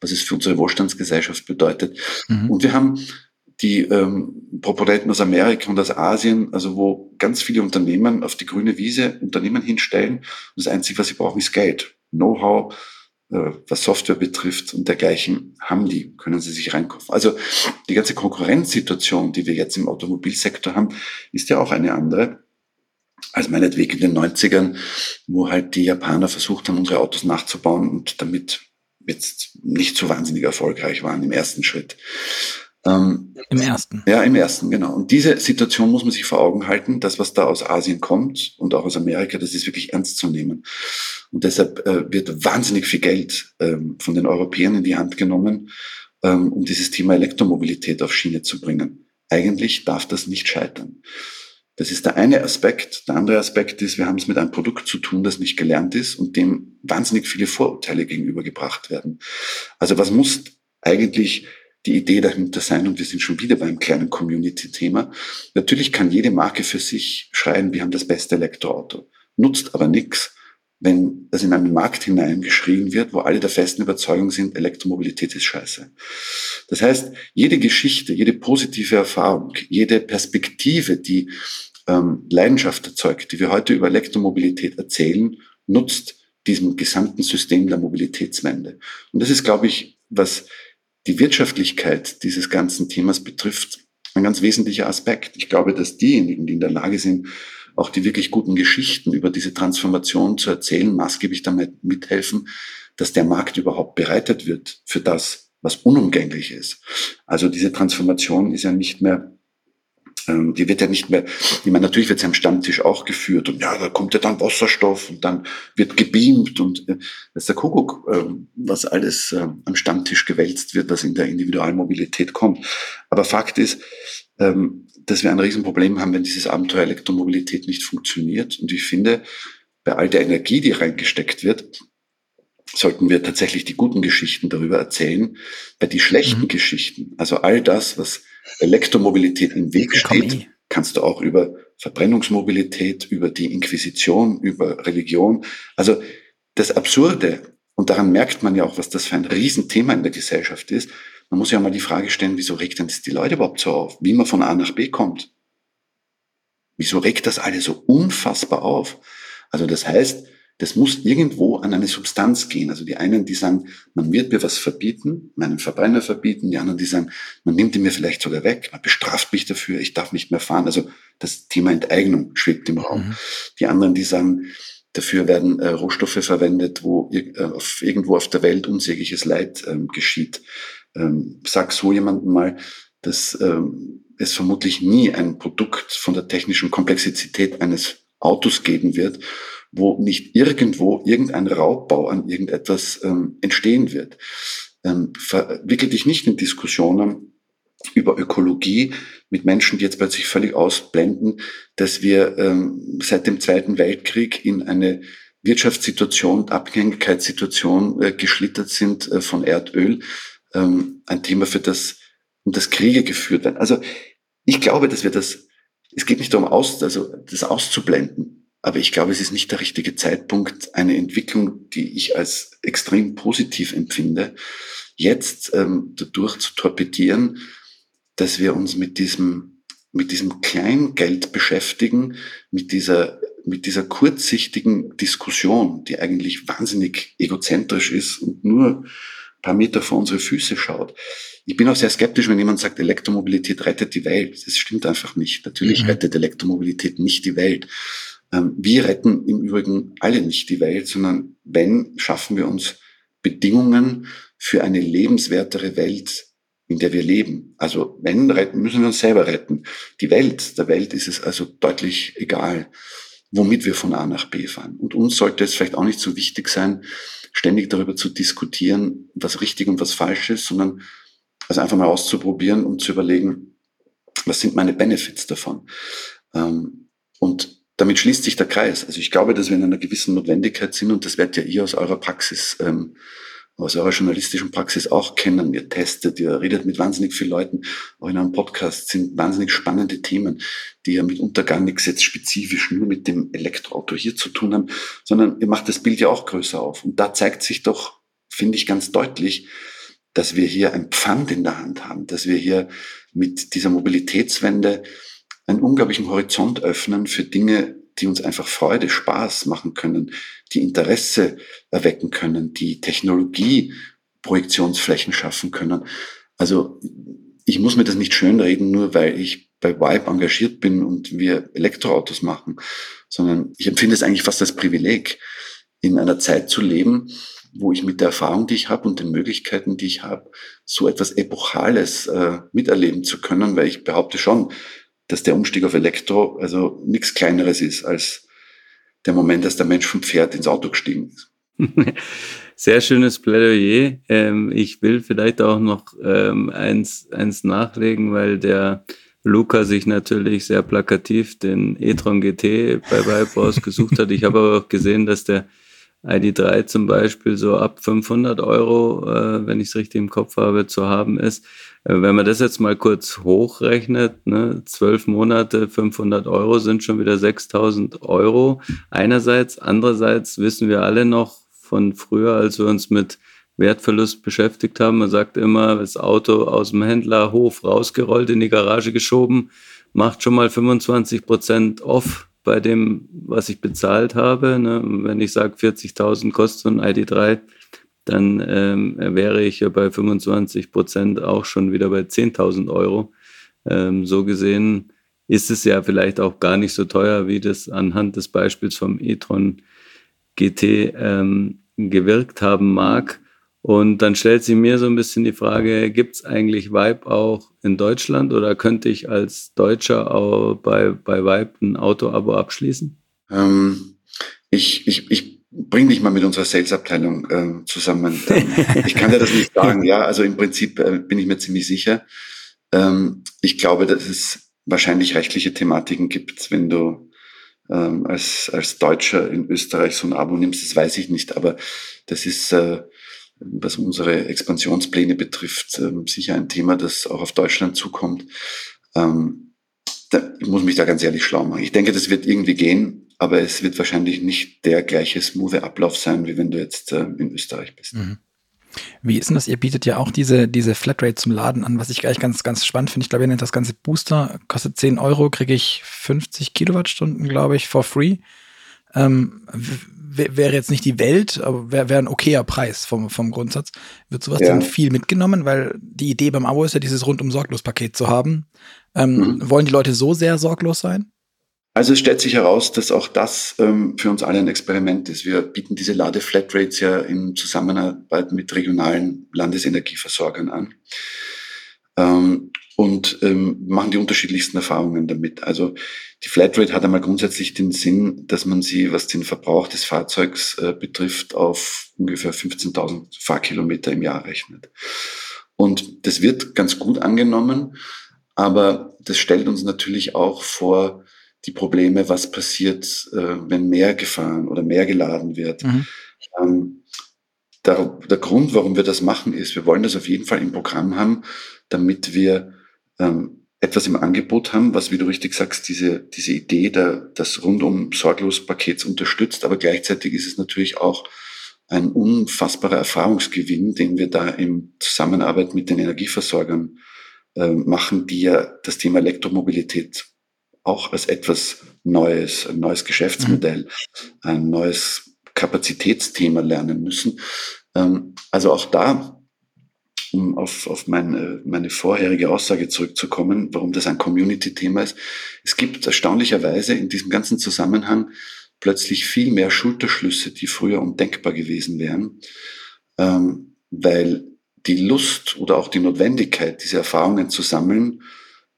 was es für unsere Wohlstandsgesellschaft bedeutet. Mhm. Und wir haben die ähm, Proponenten aus Amerika und aus Asien, also wo ganz viele Unternehmen auf die grüne Wiese Unternehmen hinstellen. Und das Einzige, was sie brauchen, ist Geld, Know-how, was Software betrifft und dergleichen, haben die, können sie sich reinkaufen. Also die ganze Konkurrenzsituation, die wir jetzt im Automobilsektor haben, ist ja auch eine andere als meinetwegen in den 90ern, wo halt die Japaner versucht haben, unsere Autos nachzubauen und damit jetzt nicht so wahnsinnig erfolgreich waren im ersten Schritt. Ähm, Im ersten. Ja, im ersten, genau. Und diese Situation muss man sich vor Augen halten. Das, was da aus Asien kommt und auch aus Amerika, das ist wirklich ernst zu nehmen. Und deshalb äh, wird wahnsinnig viel Geld ähm, von den Europäern in die Hand genommen, ähm, um dieses Thema Elektromobilität auf Schiene zu bringen. Eigentlich darf das nicht scheitern. Das ist der eine Aspekt. Der andere Aspekt ist, wir haben es mit einem Produkt zu tun, das nicht gelernt ist und dem wahnsinnig viele Vorurteile gegenübergebracht werden. Also was muss eigentlich die Idee dahinter sein, und wir sind schon wieder beim kleinen Community-Thema. Natürlich kann jede Marke für sich schreien, wir haben das beste Elektroauto. Nutzt aber nichts, wenn das in einen Markt hineingeschrien wird, wo alle der festen Überzeugung sind, Elektromobilität ist scheiße. Das heißt, jede Geschichte, jede positive Erfahrung, jede Perspektive, die ähm, Leidenschaft erzeugt, die wir heute über Elektromobilität erzählen, nutzt diesem gesamten System der Mobilitätswende. Und das ist, glaube ich, was die Wirtschaftlichkeit dieses ganzen Themas betrifft, ein ganz wesentlicher Aspekt. Ich glaube, dass diejenigen, die in der Lage sind, auch die wirklich guten Geschichten über diese Transformation zu erzählen, maßgeblich damit mithelfen, dass der Markt überhaupt bereitet wird für das, was unumgänglich ist. Also diese Transformation ist ja nicht mehr ähm, die wird ja nicht mehr, ich meine, natürlich wird sie am Stammtisch auch geführt und ja, da kommt ja dann Wasserstoff und dann wird gebeamt und äh, das ist der Kuckuck, äh, was alles äh, am Stammtisch gewälzt wird, was in der Individualmobilität kommt. Aber Fakt ist, ähm, dass wir ein Riesenproblem haben, wenn dieses Abenteuer Elektromobilität nicht funktioniert. Und ich finde, bei all der Energie, die reingesteckt wird, sollten wir tatsächlich die guten Geschichten darüber erzählen. Bei die schlechten mhm. Geschichten, also all das, was Elektromobilität im Weg steht, kannst du auch über Verbrennungsmobilität, über die Inquisition, über Religion. Also das Absurde, und daran merkt man ja auch, was das für ein Riesenthema in der Gesellschaft ist. Man muss ja mal die Frage stellen, wieso regt denn das die Leute überhaupt so auf? Wie man von A nach B kommt? Wieso regt das alle so unfassbar auf? Also das heißt, das muss irgendwo an eine Substanz gehen. Also die einen, die sagen, man wird mir was verbieten, meinen Verbrenner verbieten, die anderen, die sagen, man nimmt ihn mir vielleicht sogar weg, man bestraft mich dafür, ich darf nicht mehr fahren. Also das Thema Enteignung schwebt im Raum. Mhm. Die anderen, die sagen, dafür werden äh, Rohstoffe verwendet, wo äh, auf, irgendwo auf der Welt unsägliches Leid ähm, geschieht. Ähm, sag so jemandem mal, dass ähm, es vermutlich nie ein Produkt von der technischen Komplexität eines Autos geben wird, wo nicht irgendwo irgendein Raubbau an irgendetwas ähm, entstehen wird. Ähm, verwickel dich nicht in Diskussionen über Ökologie mit Menschen, die jetzt plötzlich völlig ausblenden, dass wir ähm, seit dem Zweiten Weltkrieg in eine Wirtschaftssituation, Abhängigkeitssituation äh, geschlittert sind äh, von Erdöl. Ähm, ein Thema, für das, um das Kriege geführt werden. Also ich glaube, dass wir das, es geht nicht darum, aus, also das auszublenden. Aber ich glaube, es ist nicht der richtige Zeitpunkt, eine Entwicklung, die ich als extrem positiv empfinde, jetzt ähm, dadurch zu torpedieren, dass wir uns mit diesem, mit diesem Kleingeld beschäftigen, mit dieser, mit dieser kurzsichtigen Diskussion, die eigentlich wahnsinnig egozentrisch ist und nur ein paar Meter vor unsere Füße schaut. Ich bin auch sehr skeptisch, wenn jemand sagt, Elektromobilität rettet die Welt. Das stimmt einfach nicht. Natürlich mhm. rettet Elektromobilität nicht die Welt. Ähm, wir retten im Übrigen alle nicht die Welt, sondern wenn, schaffen wir uns Bedingungen für eine lebenswertere Welt, in der wir leben. Also wenn retten, müssen wir uns selber retten. Die Welt, der Welt ist es also deutlich egal, womit wir von A nach B fahren. Und uns sollte es vielleicht auch nicht so wichtig sein, ständig darüber zu diskutieren, was richtig und was falsch ist, sondern also einfach mal auszuprobieren und zu überlegen, was sind meine Benefits davon? Ähm, und damit schließt sich der Kreis. Also ich glaube, dass wir in einer gewissen Notwendigkeit sind und das werdet ja ihr aus eurer Praxis, ähm, aus eurer journalistischen Praxis auch kennen. Ihr testet, ihr redet mit wahnsinnig vielen Leuten. Auch in einem Podcast sind wahnsinnig spannende Themen, die ja mitunter gar nichts jetzt spezifisch nur mit dem Elektroauto hier zu tun haben, sondern ihr macht das Bild ja auch größer auf. Und da zeigt sich doch, finde ich ganz deutlich, dass wir hier ein Pfand in der Hand haben, dass wir hier mit dieser Mobilitätswende einen unglaublichen Horizont öffnen für Dinge, die uns einfach Freude, Spaß machen können, die Interesse erwecken können, die Technologie Projektionsflächen schaffen können. Also ich muss mir das nicht schönreden, nur weil ich bei Vibe engagiert bin und wir Elektroautos machen, sondern ich empfinde es eigentlich fast als Privileg, in einer Zeit zu leben, wo ich mit der Erfahrung, die ich habe und den Möglichkeiten, die ich habe, so etwas Epochales äh, miterleben zu können, weil ich behaupte schon, dass der Umstieg auf Elektro also nichts Kleineres ist als der Moment, dass der Mensch vom Pferd ins Auto gestiegen ist. Sehr schönes Plädoyer. Ähm, ich will vielleicht auch noch ähm, eins, eins nachlegen, weil der Luca sich natürlich sehr plakativ den e-tron GT bei Vibe ausgesucht hat. Ich habe aber auch gesehen, dass der ID3 zum Beispiel so ab 500 Euro, äh, wenn ich es richtig im Kopf habe, zu haben ist. Äh, wenn man das jetzt mal kurz hochrechnet, ne, zwölf Monate, 500 Euro sind schon wieder 6000 Euro. Einerseits, andererseits wissen wir alle noch von früher, als wir uns mit Wertverlust beschäftigt haben. Man sagt immer, das Auto aus dem Händlerhof rausgerollt, in die Garage geschoben, macht schon mal 25 Prozent off bei dem, was ich bezahlt habe. Ne? Wenn ich sage, 40.000 kostet so ein ID3, dann ähm, wäre ich ja bei 25 Prozent auch schon wieder bei 10.000 Euro. Ähm, so gesehen ist es ja vielleicht auch gar nicht so teuer, wie das anhand des Beispiels vom e-tron GT ähm, gewirkt haben mag. Und dann stellt sich mir so ein bisschen die Frage, gibt es eigentlich Vibe auch in Deutschland oder könnte ich als Deutscher auch bei, bei Vibe ein Auto-Abo abschließen? Ähm, ich, ich, ich bring dich mal mit unserer Sales-Abteilung äh, zusammen. Ähm, ich kann dir das nicht sagen, ja. Also im Prinzip äh, bin ich mir ziemlich sicher. Ähm, ich glaube, dass es wahrscheinlich rechtliche Thematiken gibt, wenn du ähm, als, als Deutscher in Österreich so ein Abo nimmst. Das weiß ich nicht, aber das ist, äh, was unsere Expansionspläne betrifft, äh, sicher ein Thema, das auch auf Deutschland zukommt. Ähm, da, ich muss mich da ganz ehrlich schlau machen. Ich denke, das wird irgendwie gehen aber es wird wahrscheinlich nicht der gleiche smooth Ablauf sein, wie wenn du jetzt äh, in Österreich bist. Mhm. Wie ist denn das? Ihr bietet ja auch diese, diese Flatrate zum Laden an, was ich gleich ganz, ganz spannend finde. Ich glaube, ihr nennt das ganze Booster, kostet 10 Euro, kriege ich 50 Kilowattstunden, glaube ich, for free. Ähm, wäre jetzt nicht die Welt, aber wäre wär ein okayer Preis vom, vom Grundsatz. Wird sowas ja. dann viel mitgenommen? Weil die Idee beim Abo ist ja, dieses rundum sorglos Paket zu haben. Ähm, mhm. Wollen die Leute so sehr sorglos sein? Also es stellt sich heraus, dass auch das ähm, für uns alle ein Experiment ist. Wir bieten diese Ladeflatrates ja in Zusammenarbeit mit regionalen Landesenergieversorgern an ähm, und ähm, machen die unterschiedlichsten Erfahrungen damit. Also die Flatrate hat einmal grundsätzlich den Sinn, dass man sie, was den Verbrauch des Fahrzeugs äh, betrifft, auf ungefähr 15.000 Fahrkilometer im Jahr rechnet. Und das wird ganz gut angenommen, aber das stellt uns natürlich auch vor die Probleme, was passiert, äh, wenn mehr gefahren oder mehr geladen wird. Mhm. Ähm, der, der, Grund, warum wir das machen, ist, wir wollen das auf jeden Fall im Programm haben, damit wir ähm, etwas im Angebot haben, was, wie du richtig sagst, diese, diese Idee der, des rundum sorglos Pakets unterstützt. Aber gleichzeitig ist es natürlich auch ein unfassbarer Erfahrungsgewinn, den wir da in Zusammenarbeit mit den Energieversorgern äh, machen, die ja das Thema Elektromobilität auch als etwas Neues, ein neues Geschäftsmodell, mhm. ein neues Kapazitätsthema lernen müssen. Ähm, also auch da um auf, auf meine, meine vorherige Aussage zurückzukommen, warum das ein Community-Thema ist. Es gibt erstaunlicherweise in diesem ganzen Zusammenhang plötzlich viel mehr Schulterschlüsse, die früher undenkbar gewesen wären, ähm, weil die Lust oder auch die Notwendigkeit, diese Erfahrungen zu sammeln,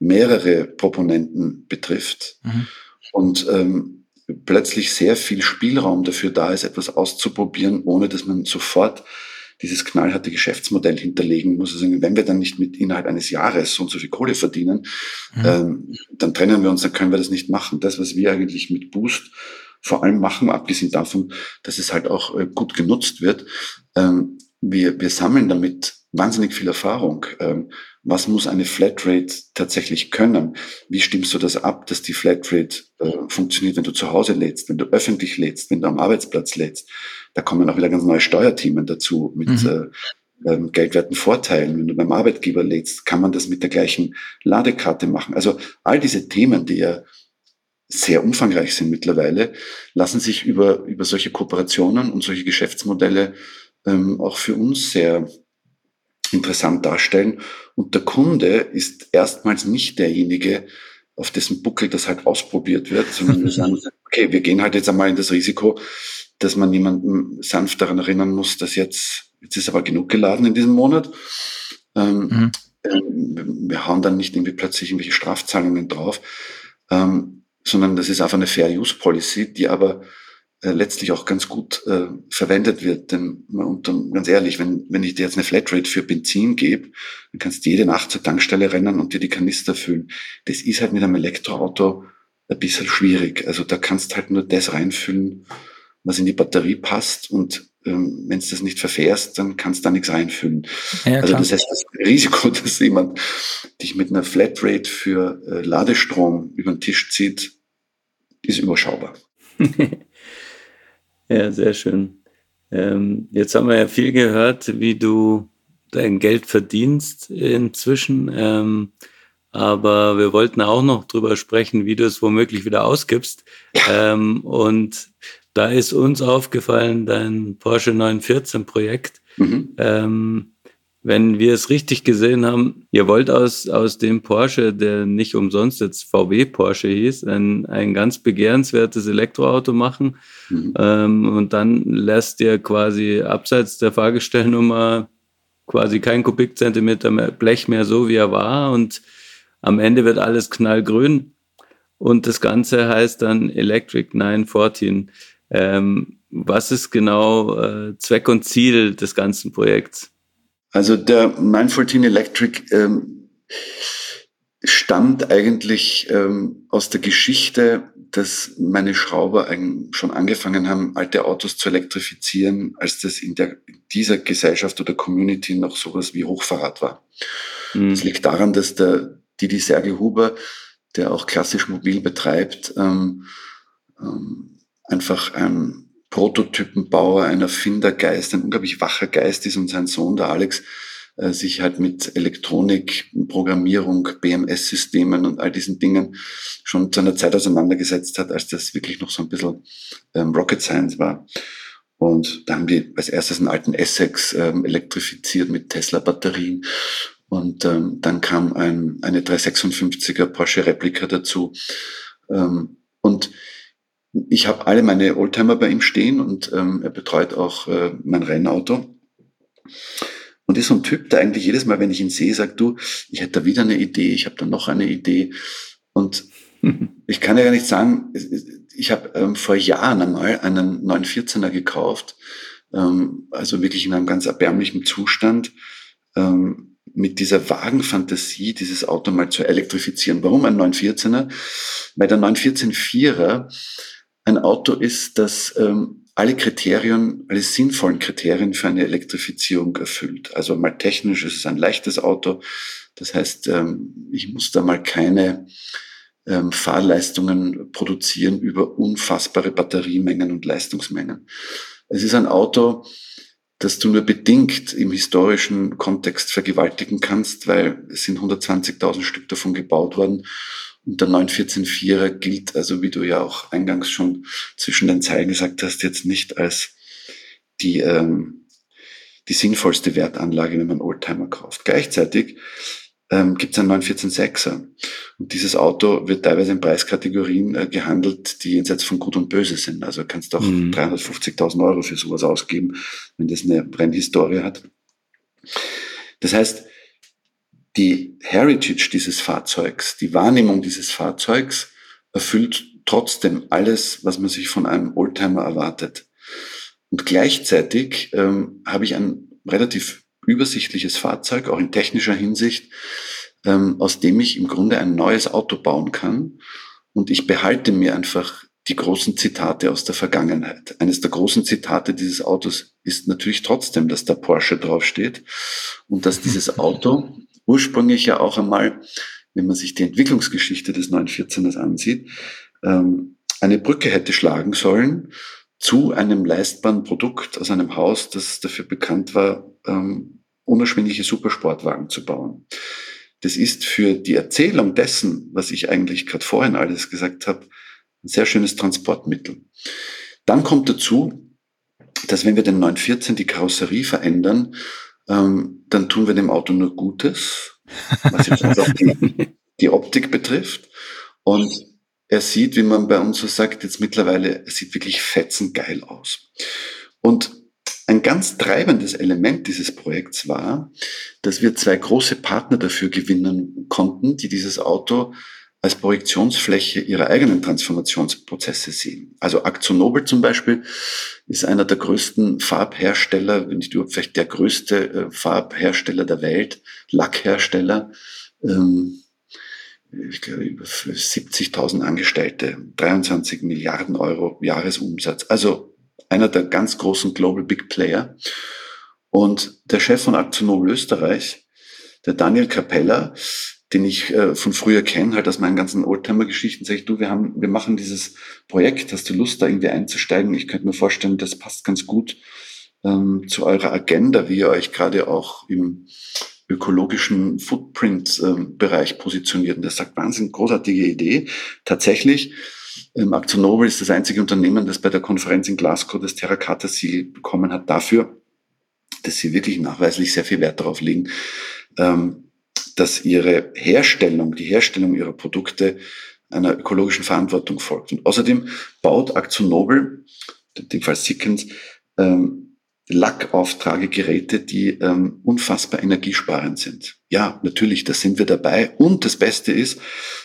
mehrere Proponenten betrifft mhm. und ähm, plötzlich sehr viel Spielraum dafür da ist, etwas auszuprobieren, ohne dass man sofort dieses knallharte Geschäftsmodell hinterlegen muss. Also wenn wir dann nicht mit innerhalb eines Jahres so und so viel Kohle verdienen, mhm. ähm, dann trennen wir uns, dann können wir das nicht machen. Das, was wir eigentlich mit Boost vor allem machen, abgesehen davon, dass es halt auch äh, gut genutzt wird. Ähm, wir, wir sammeln damit wahnsinnig viel Erfahrung. Ähm, was muss eine Flatrate tatsächlich können? Wie stimmst du das ab, dass die Flatrate äh, funktioniert, wenn du zu Hause lädst, wenn du öffentlich lädst, wenn du am Arbeitsplatz lädst? Da kommen auch wieder ganz neue Steuerthemen dazu mit mhm. äh, ähm, geldwerten Vorteilen. Wenn du beim Arbeitgeber lädst, kann man das mit der gleichen Ladekarte machen. Also all diese Themen, die ja sehr umfangreich sind mittlerweile, lassen sich über, über solche Kooperationen und solche Geschäftsmodelle ähm, auch für uns sehr interessant darstellen. Und der Kunde ist erstmals nicht derjenige, auf dessen Buckel das halt ausprobiert wird, sondern wir sagen, okay, wir gehen halt jetzt einmal in das Risiko, dass man jemanden sanft daran erinnern muss, dass jetzt, jetzt ist aber genug geladen in diesem Monat. Ähm, mhm. ähm, wir hauen dann nicht irgendwie plötzlich irgendwelche Strafzahlungen drauf. Ähm, sondern das ist einfach eine Fair Use Policy, die aber äh, letztlich auch ganz gut äh, verwendet wird. Denn und dann, ganz ehrlich, wenn, wenn ich dir jetzt eine Flatrate für Benzin gebe, dann kannst du jede Nacht zur Tankstelle rennen und dir die Kanister füllen. Das ist halt mit einem Elektroauto ein bisschen schwierig. Also da kannst du halt nur das reinfüllen, was in die Batterie passt und ähm, wenn du das nicht verfährst, dann kannst du da nichts reinfüllen. Ja, also das heißt, das Risiko, dass jemand dich mit einer Flatrate für äh, Ladestrom über den Tisch zieht, ist überschaubar. ja, sehr schön. Ähm, jetzt haben wir ja viel gehört, wie du dein Geld verdienst inzwischen. Ähm, aber wir wollten auch noch drüber sprechen, wie du es womöglich wieder ausgibst. Ähm, und da ist uns aufgefallen, dein Porsche 914 Projekt. Mhm. Wenn wir es richtig gesehen haben, ihr wollt aus, aus dem Porsche, der nicht umsonst jetzt VW Porsche hieß, ein, ein ganz begehrenswertes Elektroauto machen. Mhm. Ähm, und dann lässt ihr quasi abseits der Fahrgestellnummer quasi kein Kubikzentimeter mehr Blech mehr so, wie er war. Und am Ende wird alles knallgrün. Und das Ganze heißt dann Electric 914. Ähm, was ist genau äh, Zweck und Ziel des ganzen Projekts? Also der 914 Electric ähm, stammt eigentlich ähm, aus der Geschichte, dass meine Schrauber schon angefangen haben, alte Autos zu elektrifizieren, als das in, der, in dieser Gesellschaft oder Community noch sowas wie Hochverrat war. Mhm. Das liegt daran, dass der Didi Sergel Huber, der auch klassisch mobil betreibt, ähm, ähm, einfach ein Prototypenbauer, ein Erfindergeist, ein unglaublich wacher Geist ist und sein Sohn, der Alex, äh, sich halt mit Elektronik, Programmierung, BMS-Systemen und all diesen Dingen schon zu einer Zeit auseinandergesetzt hat, als das wirklich noch so ein bisschen ähm, Rocket Science war. Und da haben die als erstes einen alten Essex ähm, elektrifiziert mit Tesla-Batterien. Und ähm, dann kam ein, eine 356er Porsche Replika dazu. Ähm, und ich habe alle meine Oldtimer bei ihm stehen und ähm, er betreut auch äh, mein Rennauto. Und ist so ein Typ, der eigentlich jedes Mal, wenn ich ihn sehe, sagt, du, ich hätte da wieder eine Idee, ich habe da noch eine Idee. Und ich kann ja gar nicht sagen, ich habe ähm, vor Jahren einmal einen 914er gekauft, ähm, also wirklich in einem ganz erbärmlichen Zustand, ähm, mit dieser vagen Fantasie, dieses Auto mal zu elektrifizieren. Warum ein 914er? Weil der 914 4er ein Auto ist, das ähm, alle Kriterien, alle sinnvollen Kriterien für eine Elektrifizierung erfüllt. Also mal technisch ist es ein leichtes Auto. Das heißt, ähm, ich muss da mal keine ähm, Fahrleistungen produzieren über unfassbare Batteriemengen und Leistungsmengen. Es ist ein Auto, das du nur bedingt im historischen Kontext vergewaltigen kannst, weil es sind 120.000 Stück davon gebaut worden und der 914.4er gilt also, wie du ja auch eingangs schon zwischen den Zeilen gesagt hast, jetzt nicht als die, ähm, die sinnvollste Wertanlage, wenn man Oldtimer kauft. Gleichzeitig ähm, gibt es einen 914.6er. Und dieses Auto wird teilweise in Preiskategorien äh, gehandelt, die jenseits von Gut und Böse sind. Also kannst du auch mhm. 350.000 Euro für sowas ausgeben, wenn das eine Brennhistorie hat. Das heißt, die Heritage dieses Fahrzeugs, die Wahrnehmung dieses Fahrzeugs erfüllt trotzdem alles, was man sich von einem Oldtimer erwartet. Und gleichzeitig ähm, habe ich ein relativ übersichtliches Fahrzeug, auch in technischer Hinsicht, ähm, aus dem ich im Grunde ein neues Auto bauen kann. Und ich behalte mir einfach die großen Zitate aus der Vergangenheit. Eines der großen Zitate dieses Autos ist natürlich trotzdem, dass da Porsche draufsteht und dass dieses Auto ursprünglich ja auch einmal, wenn man sich die Entwicklungsgeschichte des 914ers ansieht, ähm, eine Brücke hätte schlagen sollen zu einem leistbaren Produkt aus einem Haus, das dafür bekannt war, ähm, unerschwingliche Supersportwagen zu bauen. Das ist für die Erzählung dessen, was ich eigentlich gerade vorhin alles gesagt habe, ein sehr schönes Transportmittel. Dann kommt dazu, dass wenn wir den 914 die Karosserie verändern, ähm, dann tun wir dem Auto nur Gutes, was jetzt also die, die Optik betrifft. Und er sieht, wie man bei uns so sagt, jetzt mittlerweile, er sieht wirklich fetzengeil aus. Und ein ganz treibendes Element dieses Projekts war, dass wir zwei große Partner dafür gewinnen konnten, die dieses Auto als Projektionsfläche ihrer eigenen Transformationsprozesse sehen. Also Aktionobel zum Beispiel ist einer der größten Farbhersteller, wenn nicht überhaupt vielleicht der größte äh, Farbhersteller der Welt, Lackhersteller. Ähm, ich glaube, über 70.000 Angestellte, 23 Milliarden Euro Jahresumsatz. Also einer der ganz großen Global Big Player. Und der Chef von Aktionobel Österreich, der Daniel Capella, den ich äh, von früher kenne, halt aus meinen ganzen Oldtimer-Geschichten, sage ich, du, wir haben, wir machen dieses Projekt, hast du Lust, da irgendwie einzusteigen? Ich könnte mir vorstellen, das passt ganz gut ähm, zu eurer Agenda, wie ihr euch gerade auch im ökologischen Footprint-Bereich positioniert. Und das sagt, Wahnsinn, großartige Idee. Tatsächlich, ähm, Aktionobel ist das einzige Unternehmen, das bei der Konferenz in Glasgow das Terracotta-Siegel bekommen hat dafür, dass sie wirklich nachweislich sehr viel Wert darauf legen, ähm, dass ihre Herstellung, die Herstellung ihrer Produkte einer ökologischen Verantwortung folgt. Und außerdem baut Aktionobel, in dem Fall Sickens, ähm, Lackauftragegeräte, die ähm, unfassbar energiesparend sind. Ja, natürlich, da sind wir dabei. Und das Beste ist,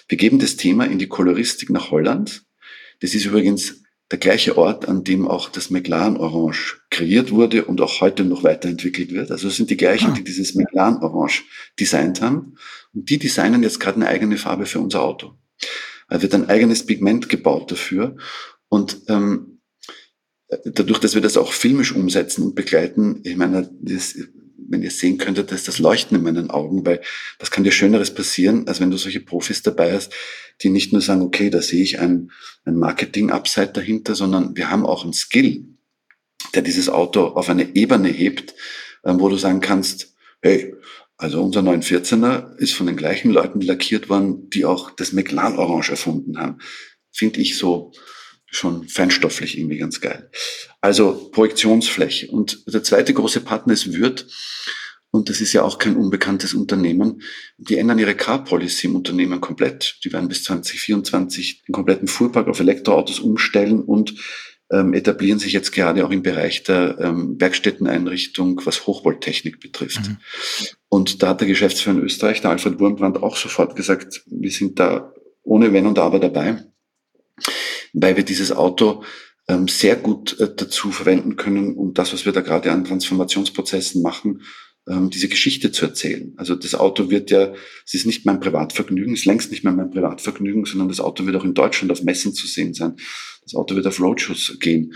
wir geben das Thema in die Koloristik nach Holland. Das ist übrigens der gleiche Ort, an dem auch das McLaren Orange kreiert wurde und auch heute noch weiterentwickelt wird. Also es sind die gleichen, ah. die dieses McLaren Orange designt haben. Und die designen jetzt gerade eine eigene Farbe für unser Auto. Da wird ein eigenes Pigment gebaut dafür. Und ähm, dadurch, dass wir das auch filmisch umsetzen und begleiten, ich meine, das, wenn ihr sehen könntet, das ist das Leuchten in meinen Augen, weil was kann dir Schöneres passieren, als wenn du solche Profis dabei hast, die nicht nur sagen, okay, da sehe ich ein, ein Marketing-Upside dahinter, sondern wir haben auch einen Skill, der dieses Auto auf eine Ebene hebt, ähm, wo du sagen kannst, hey, also unser 914er ist von den gleichen Leuten lackiert worden, die auch das McLaren Orange erfunden haben. Finde ich so, schon feinstofflich irgendwie ganz geil. Also Projektionsfläche. Und der zweite große Partner ist Würth. Und das ist ja auch kein unbekanntes Unternehmen. Die ändern ihre Car-Policy im Unternehmen komplett. Die werden bis 2024 den kompletten Fuhrpark auf Elektroautos umstellen und ähm, etablieren sich jetzt gerade auch im Bereich der ähm, Werkstätteneinrichtung, was Hochvolttechnik betrifft. Mhm. Und da hat der Geschäftsführer in Österreich, der Alfred Wurmbrand, auch sofort gesagt, wir sind da ohne Wenn und Aber dabei weil wir dieses Auto ähm, sehr gut äh, dazu verwenden können, um das, was wir da gerade an Transformationsprozessen machen, ähm, diese Geschichte zu erzählen. Also das Auto wird ja, es ist nicht mein Privatvergnügen, es ist längst nicht mehr mein Privatvergnügen, sondern das Auto wird auch in Deutschland auf Messen zu sehen sein. Das Auto wird auf Roadshows gehen.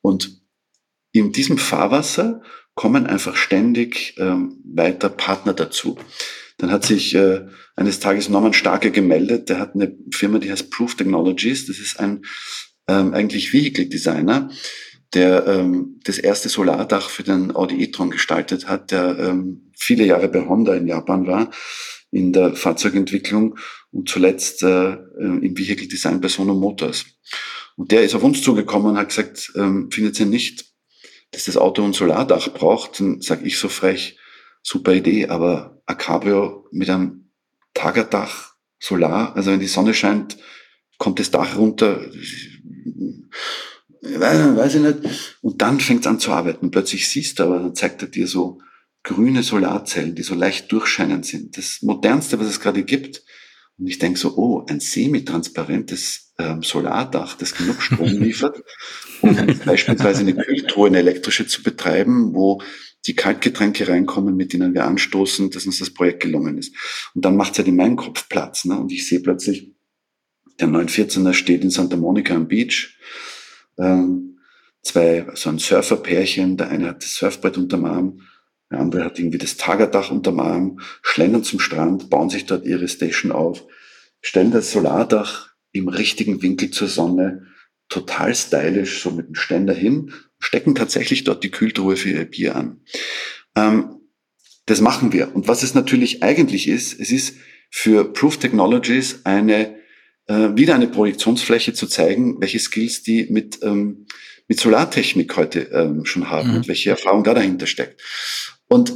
Und in diesem Fahrwasser kommen einfach ständig ähm, weiter Partner dazu. Dann hat sich äh, eines Tages Norman Starke gemeldet. Der hat eine Firma, die heißt Proof Technologies. Das ist ein ähm, eigentlich Vehicle Designer, der ähm, das erste Solardach für den Audi e-tron gestaltet hat, der ähm, viele Jahre bei Honda in Japan war in der Fahrzeugentwicklung und zuletzt äh, äh im Vehicle Design bei Sono Motors. Und der ist auf uns zugekommen und hat gesagt, ähm, findet ihr nicht, dass das Auto ein Solardach braucht, dann sage ich so frech, super Idee, aber ein Cabrio mit einem Tagerdach, Solar, also wenn die Sonne scheint, kommt das Dach runter, weiß ich nicht. Und dann fängt es an zu arbeiten. Plötzlich siehst du aber, dann zeigt er dir so grüne Solarzellen, die so leicht durchscheinend sind. Das modernste, was es gerade gibt. Und ich denke so, oh, ein semitransparentes ähm, Solardach, das genug Strom liefert, um beispielsweise eine Kühltruhe, eine elektrische zu betreiben, wo die Kaltgetränke reinkommen, mit denen wir anstoßen, dass uns das Projekt gelungen ist. Und dann macht es halt in meinem Kopf Platz. Ne? Und ich sehe plötzlich, der 914er steht in Santa Monica am Beach. Ähm, zwei, so ein Surferpärchen, der eine hat das Surfbrett unterm Arm, der andere hat irgendwie das Tagerdach unterm Arm, schlendern zum Strand, bauen sich dort ihre Station auf, stellen das Solardach im richtigen Winkel zur Sonne, total stylisch, so mit dem Ständer hin, stecken tatsächlich dort die Kühltruhe für ihr Bier an. Ähm, das machen wir. Und was es natürlich eigentlich ist, es ist für Proof Technologies eine äh, wieder eine Projektionsfläche zu zeigen, welche Skills die mit, ähm, mit Solartechnik heute ähm, schon haben mhm. und welche Erfahrung da dahinter steckt. Und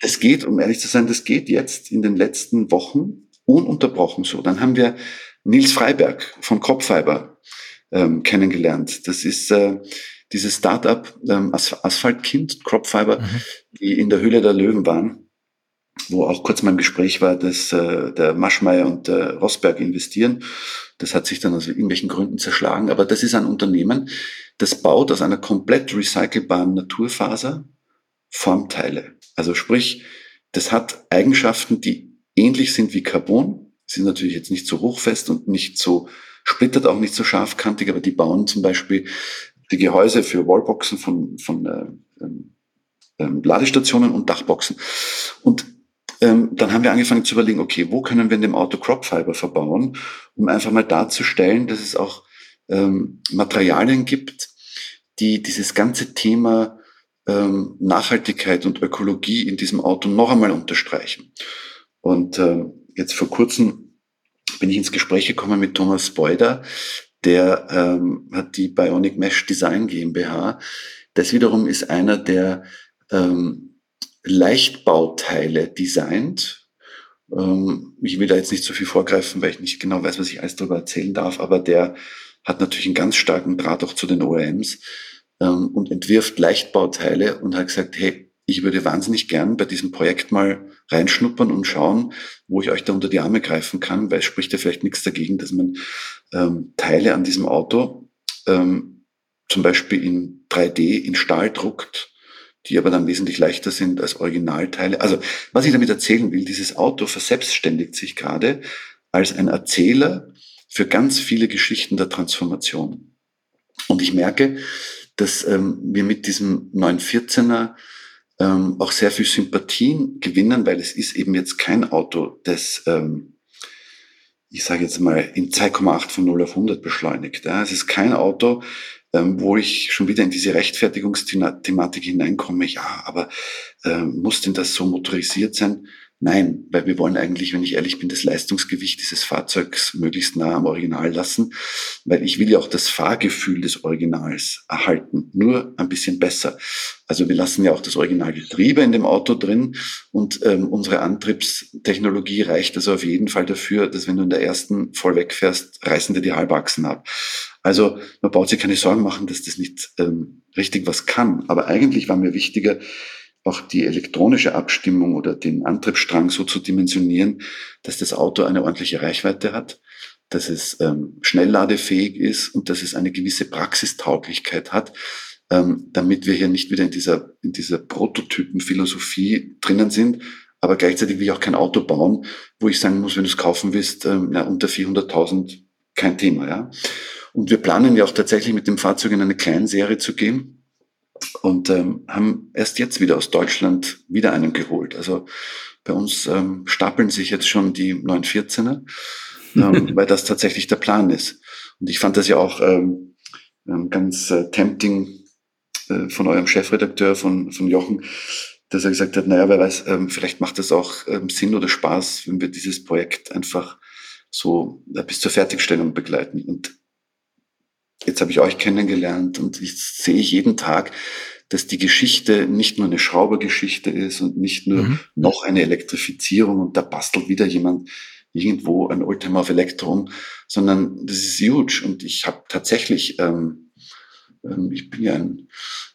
es geht, um ehrlich zu sein, das geht jetzt in den letzten Wochen ununterbrochen so. Dann haben wir Nils Freiberg von Cropfiber ähm, kennengelernt. Das ist äh, dieses Startup ähm, Asphaltkind, Cropfiber, mhm. die in der Höhle der Löwen waren wo auch kurz mal im Gespräch war, dass äh, der Maschmeyer und der Rosberg investieren. Das hat sich dann aus irgendwelchen Gründen zerschlagen. Aber das ist ein Unternehmen, das baut aus einer komplett recycelbaren Naturfaser Formteile. Also sprich, das hat Eigenschaften, die ähnlich sind wie Carbon, sind natürlich jetzt nicht so hochfest und nicht so splittert, auch nicht so scharfkantig, aber die bauen zum Beispiel die Gehäuse für Wallboxen von, von äh, ähm, ähm Ladestationen und Dachboxen. Und ähm, dann haben wir angefangen zu überlegen, okay, wo können wir in dem Auto Cropfiber verbauen, um einfach mal darzustellen, dass es auch ähm, Materialien gibt, die dieses ganze Thema ähm, Nachhaltigkeit und Ökologie in diesem Auto noch einmal unterstreichen. Und äh, jetzt vor kurzem bin ich ins Gespräch gekommen mit Thomas Beuder, der ähm, hat die Bionic Mesh Design GmbH. Das wiederum ist einer, der ähm, Leichtbauteile designt. Ähm, ich will da jetzt nicht so viel vorgreifen, weil ich nicht genau weiß, was ich alles darüber erzählen darf, aber der hat natürlich einen ganz starken Draht auch zu den OEMs ähm, und entwirft Leichtbauteile und hat gesagt, hey, ich würde wahnsinnig gern bei diesem Projekt mal reinschnuppern und schauen, wo ich euch da unter die Arme greifen kann, weil es spricht ja vielleicht nichts dagegen, dass man ähm, Teile an diesem Auto ähm, zum Beispiel in 3D in Stahl druckt die aber dann wesentlich leichter sind als Originalteile. Also was ich damit erzählen will, dieses Auto verselbstständigt sich gerade als ein Erzähler für ganz viele Geschichten der Transformation. Und ich merke, dass ähm, wir mit diesem 914er ähm, auch sehr viel Sympathien gewinnen, weil es ist eben jetzt kein Auto, das, ähm, ich sage jetzt mal, in 2,8 von 0 auf 100 beschleunigt. Ja. Es ist kein Auto, ähm, wo ich schon wieder in diese Rechtfertigungsthematik hineinkomme. Ja, aber ähm, muss denn das so motorisiert sein? Nein, weil wir wollen eigentlich, wenn ich ehrlich bin, das Leistungsgewicht dieses Fahrzeugs möglichst nah am Original lassen, weil ich will ja auch das Fahrgefühl des Originals erhalten, nur ein bisschen besser. Also wir lassen ja auch das Originalgetriebe in dem Auto drin und ähm, unsere Antriebstechnologie reicht also auf jeden Fall dafür, dass wenn du in der ersten voll wegfährst, reißen dir die Halbachsen ab. Also man baut sich keine Sorgen machen, dass das nicht ähm, richtig was kann. Aber eigentlich war mir wichtiger, auch die elektronische Abstimmung oder den Antriebsstrang so zu dimensionieren, dass das Auto eine ordentliche Reichweite hat, dass es ähm, schnellladefähig ist und dass es eine gewisse Praxistauglichkeit hat, ähm, damit wir hier nicht wieder in dieser, in dieser Prototypenphilosophie drinnen sind. Aber gleichzeitig will ich auch kein Auto bauen, wo ich sagen muss, wenn du es kaufen willst, ähm, ja, unter 400.000 kein Thema, ja. Und wir planen ja auch tatsächlich mit dem Fahrzeug in eine Kleinserie zu gehen und ähm, haben erst jetzt wieder aus Deutschland wieder einen geholt. Also bei uns ähm, stapeln sich jetzt schon die 914er, ähm, weil das tatsächlich der Plan ist. Und ich fand das ja auch ähm, ähm, ganz äh, tempting äh, von eurem Chefredakteur, von, von Jochen, dass er gesagt hat, naja, wer weiß, ähm, vielleicht macht das auch ähm, Sinn oder Spaß, wenn wir dieses Projekt einfach so äh, bis zur Fertigstellung begleiten. Und jetzt habe ich euch kennengelernt und ich sehe jeden Tag, dass die Geschichte nicht nur eine Schraubergeschichte ist und nicht nur mhm. noch eine Elektrifizierung und da bastelt wieder jemand irgendwo ein Oldtimer auf Elektron, sondern das ist huge. Und ich habe tatsächlich, ähm, ähm, ich bin ja ein,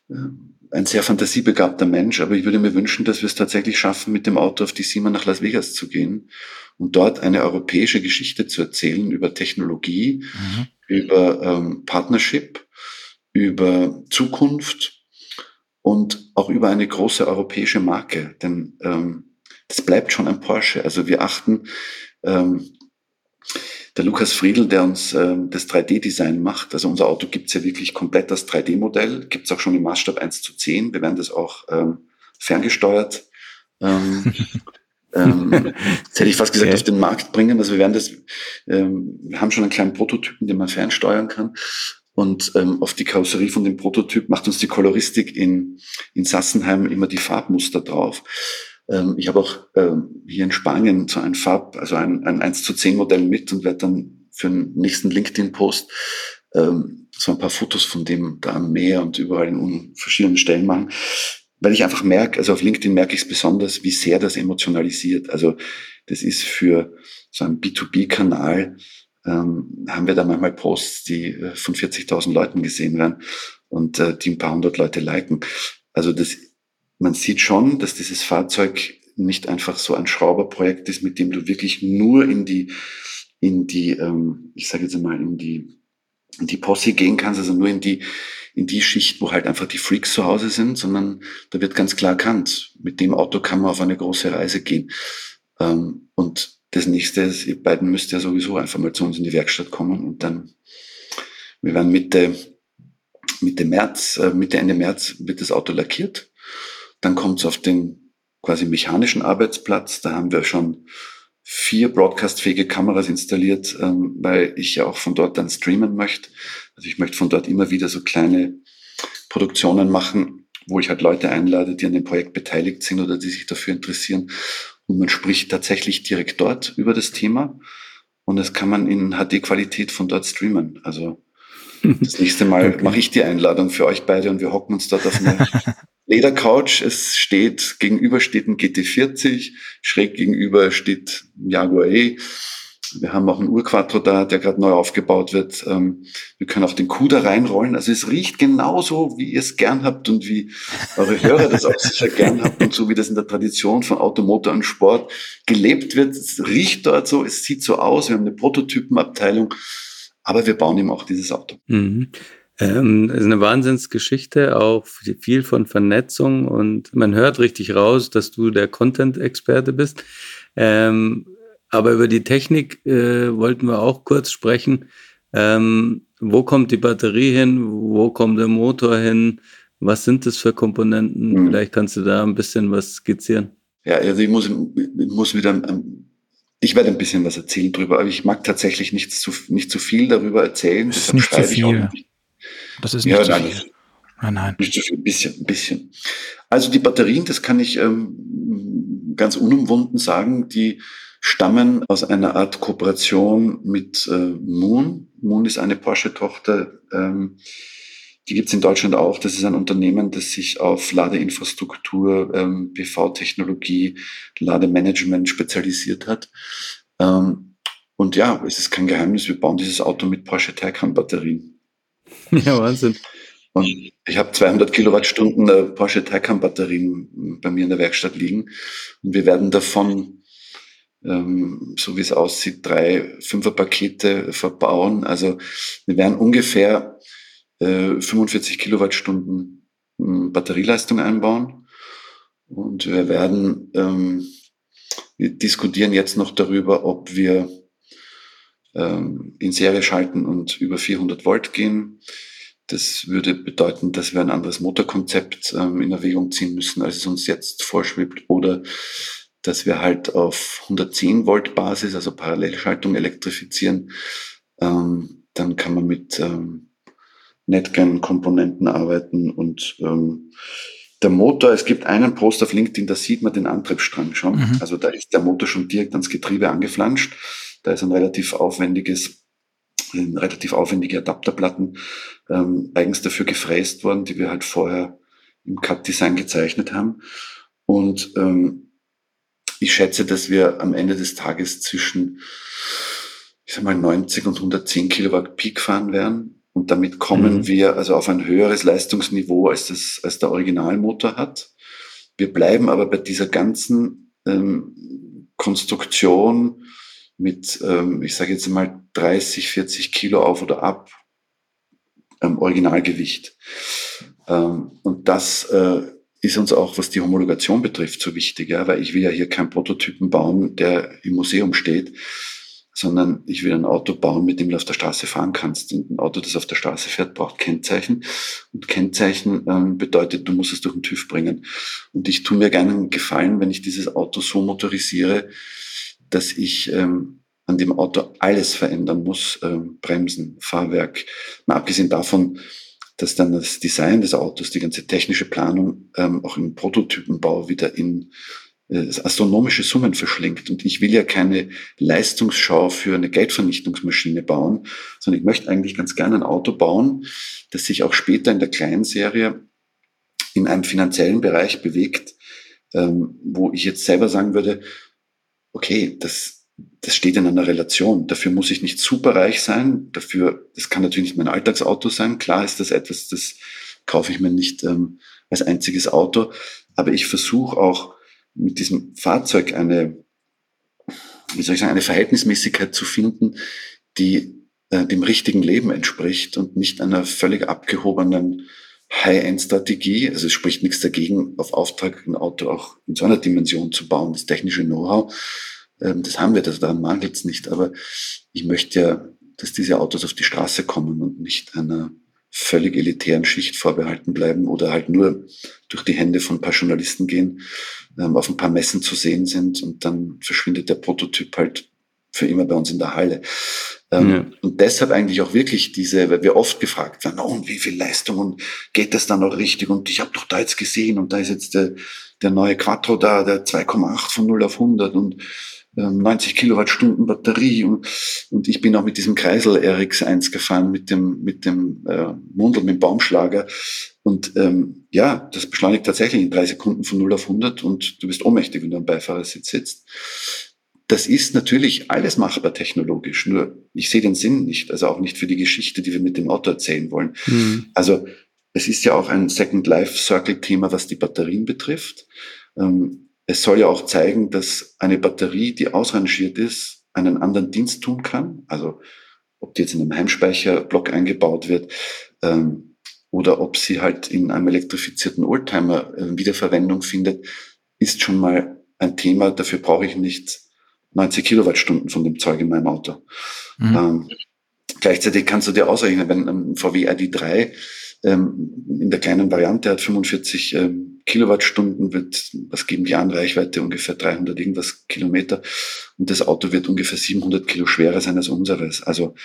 äh, ein sehr fantasiebegabter Mensch, aber ich würde mir wünschen, dass wir es tatsächlich schaffen, mit dem Auto auf die SEMA nach Las Vegas zu gehen und dort eine europäische Geschichte zu erzählen über Technologie, mhm. Über ähm, Partnership, über Zukunft und auch über eine große europäische Marke. Denn ähm, das bleibt schon ein Porsche. Also wir achten ähm, der Lukas Friedl, der uns ähm, das 3D-Design macht. Also unser Auto gibt's ja wirklich komplett als 3D-Modell, gibt's auch schon im Maßstab 1 zu 10. Wir werden das auch ähm, ferngesteuert. Ähm, ähm, jetzt hätte ich fast gesagt, okay. auf den Markt bringen. Also wir werden das, ähm, wir haben schon einen kleinen Prototypen, den man fernsteuern kann. Und ähm, auf die Karosserie von dem Prototyp macht uns die Koloristik in, in Sassenheim immer die Farbmuster drauf. Ähm, ich habe auch ähm, hier in Spanien so ein Farb, also ein, ein 1 zu 10 Modell mit und werde dann für den nächsten LinkedIn-Post ähm, so ein paar Fotos von dem da am Meer und überall in verschiedenen Stellen machen. Weil ich einfach merke, also auf LinkedIn merke ich es besonders, wie sehr das emotionalisiert. Also das ist für so einen B2B-Kanal, ähm, haben wir da manchmal Posts, die äh, von 40.000 Leuten gesehen werden und äh, die ein paar hundert Leute liken. Also das man sieht schon, dass dieses Fahrzeug nicht einfach so ein Schrauberprojekt ist, mit dem du wirklich nur in die, in die, ähm, ich sage jetzt mal, in die, in die Posse gehen kannst, also nur in die, in die Schicht, wo halt einfach die Freaks zu Hause sind, sondern da wird ganz klar erkannt, mit dem Auto kann man auf eine große Reise gehen. Ähm, und das nächste ist, ihr beiden müsst ja sowieso einfach mal zu uns in die Werkstatt kommen und dann, wir werden Mitte, Mitte März, äh, Mitte Ende März wird das Auto lackiert dann kommt es auf den quasi mechanischen Arbeitsplatz. Da haben wir schon vier broadcastfähige Kameras installiert, ähm, weil ich ja auch von dort dann streamen möchte. Also ich möchte von dort immer wieder so kleine Produktionen machen, wo ich halt Leute einlade, die an dem Projekt beteiligt sind oder die sich dafür interessieren. Und man spricht tatsächlich direkt dort über das Thema. Und das kann man in HD-Qualität von dort streamen. Also das nächste Mal okay. mache ich die Einladung für euch beide und wir hocken uns dort auf eine Ledercouch. Es steht, gegenüber steht ein GT40, schräg gegenüber steht ein Jaguar E. Wir haben auch einen Urquattro da, der gerade neu aufgebaut wird. Ähm, wir können auch den Kuder reinrollen. Also es riecht genauso, wie ihr es gern habt und wie eure Hörer das auch sicher gern habt und so wie das in der Tradition von Automotor und Sport gelebt wird. Es riecht dort so, es sieht so aus. Wir haben eine Prototypenabteilung, aber wir bauen ihm auch dieses Auto. Mhm. Ähm, ist eine Wahnsinnsgeschichte, auch viel von Vernetzung und man hört richtig raus, dass du der Content-Experte bist. Ähm, aber über die Technik äh, wollten wir auch kurz sprechen. Ähm, wo kommt die Batterie hin? Wo kommt der Motor hin? Was sind das für Komponenten? Mhm. Vielleicht kannst du da ein bisschen was skizzieren. Ja, also ich muss, ich muss wieder, ich werde ein bisschen was erzählen drüber, aber ich mag tatsächlich nicht zu, nicht zu viel darüber erzählen. Das ist nicht zu viel. Das ist nicht ja, zu nein, viel. Nein, nein. Nicht zu viel, ein bisschen, ein bisschen. Also die Batterien, das kann ich ähm, ganz unumwunden sagen, die stammen aus einer Art Kooperation mit äh, Moon. Moon ist eine Porsche-Tochter, ähm, die gibt's in Deutschland auch. Das ist ein Unternehmen, das sich auf Ladeinfrastruktur, ähm, PV-Technologie, Lademanagement spezialisiert hat. Ähm, und ja, es ist kein Geheimnis, wir bauen dieses Auto mit Porsche Taycan-Batterien. Ja, Wahnsinn. Und ich habe 200 Kilowattstunden äh, Porsche Taycan Batterien bei mir in der Werkstatt liegen. Und wir werden davon, ähm, so wie es aussieht, drei Fünferpakete verbauen. Also wir werden ungefähr äh, 45 Kilowattstunden äh, Batterieleistung einbauen. Und wir werden, ähm, wir diskutieren jetzt noch darüber, ob wir ähm, in Serie schalten und über 400 Volt gehen. Das würde bedeuten, dass wir ein anderes Motorkonzept ähm, in Erwägung ziehen müssen, als es uns jetzt vorschwebt. Oder dass wir halt auf 110 Volt Basis, also Parallelschaltung elektrifizieren. Ähm, dann kann man mit ähm, Netgen-Komponenten arbeiten und ähm, der Motor, es gibt einen Post auf LinkedIn, da sieht man den Antriebsstrang schon. Mhm. Also da ist der Motor schon direkt ans Getriebe angeflanscht. Da ist ein relativ aufwendiges, relativ aufwendige Adapterplatten ähm, eigens dafür gefräst worden, die wir halt vorher im Cut-Design gezeichnet haben. Und ähm, ich schätze, dass wir am Ende des Tages zwischen, ich sag mal, 90 und 110 Kilowatt Peak fahren werden. Und damit kommen mhm. wir also auf ein höheres Leistungsniveau, als das, als der Originalmotor hat. Wir bleiben aber bei dieser ganzen ähm, Konstruktion mit, ähm, ich sage jetzt mal 30, 40 Kilo auf oder ab ähm, Originalgewicht. Ähm, und das äh, ist uns auch, was die Homologation betrifft, so wichtig, ja, weil ich will ja hier keinen Prototypen bauen, der im Museum steht, sondern ich will ein Auto bauen, mit dem du auf der Straße fahren kannst. Und ein Auto, das auf der Straße fährt, braucht Kennzeichen. Und Kennzeichen ähm, bedeutet, du musst es durch den TÜV bringen. Und ich tue mir gerne einen Gefallen, wenn ich dieses Auto so motorisiere, dass ich ähm, an dem Auto alles verändern muss. Ähm, Bremsen, Fahrwerk. Mal abgesehen davon, dass dann das Design des Autos, die ganze technische Planung ähm, auch im Prototypenbau wieder in äh, astronomische Summen verschlingt. Und ich will ja keine Leistungsschau für eine Geldvernichtungsmaschine bauen, sondern ich möchte eigentlich ganz gerne ein Auto bauen, das sich auch später in der Kleinserie in einem finanziellen Bereich bewegt, ähm, wo ich jetzt selber sagen würde, okay, das, das steht in einer Relation. Dafür muss ich nicht superreich sein. Dafür, das kann natürlich nicht mein Alltagsauto sein. Klar ist das etwas, das kaufe ich mir nicht ähm, als einziges Auto. Aber ich versuche auch mit diesem Fahrzeug eine, wie soll ich sagen, eine Verhältnismäßigkeit zu finden, die äh, dem richtigen Leben entspricht und nicht einer völlig abgehobenen High-End-Strategie. Also es spricht nichts dagegen, auf Auftrag ein Auto auch in so einer Dimension zu bauen, das technische Know-how. Ähm, das haben wir, das, daran mangelt es nicht. Aber ich möchte ja, dass diese Autos auf die Straße kommen und nicht einer völlig elitären Schicht vorbehalten bleiben oder halt nur durch die Hände von ein paar Journalisten gehen, ähm, auf ein paar Messen zu sehen sind und dann verschwindet der Prototyp halt für immer bei uns in der Halle. Ähm, ja. Und deshalb eigentlich auch wirklich diese, weil wir oft gefragt werden, oh, und wie viel Leistung und geht das dann noch richtig? Und ich habe doch da jetzt gesehen und da ist jetzt der, der neue Quattro da, der 2,8 von 0 auf 100 und 90 ähm, Kilowattstunden Batterie und, und ich bin auch mit diesem Kreisel RX1 gefahren, mit dem, mit dem äh, Mundel, mit dem Baumschlager. Und ähm, ja, das beschleunigt tatsächlich in drei Sekunden von 0 auf 100 und du bist ohnmächtig, wenn du am Beifahrersitz sitzt. Das ist natürlich alles machbar technologisch, nur ich sehe den Sinn nicht, also auch nicht für die Geschichte, die wir mit dem Auto erzählen wollen. Mhm. Also es ist ja auch ein Second Life Circle Thema, was die Batterien betrifft. Ähm, es soll ja auch zeigen, dass eine Batterie, die ausrangiert ist, einen anderen Dienst tun kann. Also ob die jetzt in einem Heimspeicherblock eingebaut wird ähm, oder ob sie halt in einem elektrifizierten Oldtimer äh, Wiederverwendung findet, ist schon mal ein Thema. Dafür brauche ich nicht 90 Kilowattstunden von dem Zeug in meinem Auto. Mhm. Ähm, gleichzeitig kannst du dir ausrechnen, wenn ein VW ID3 ähm, in der kleinen Variante hat 45 ähm, Kilowattstunden, wird, was geben die an Reichweite? Ungefähr 300 irgendwas Kilometer. Und das Auto wird ungefähr 700 Kilo schwerer sein als unseres. Also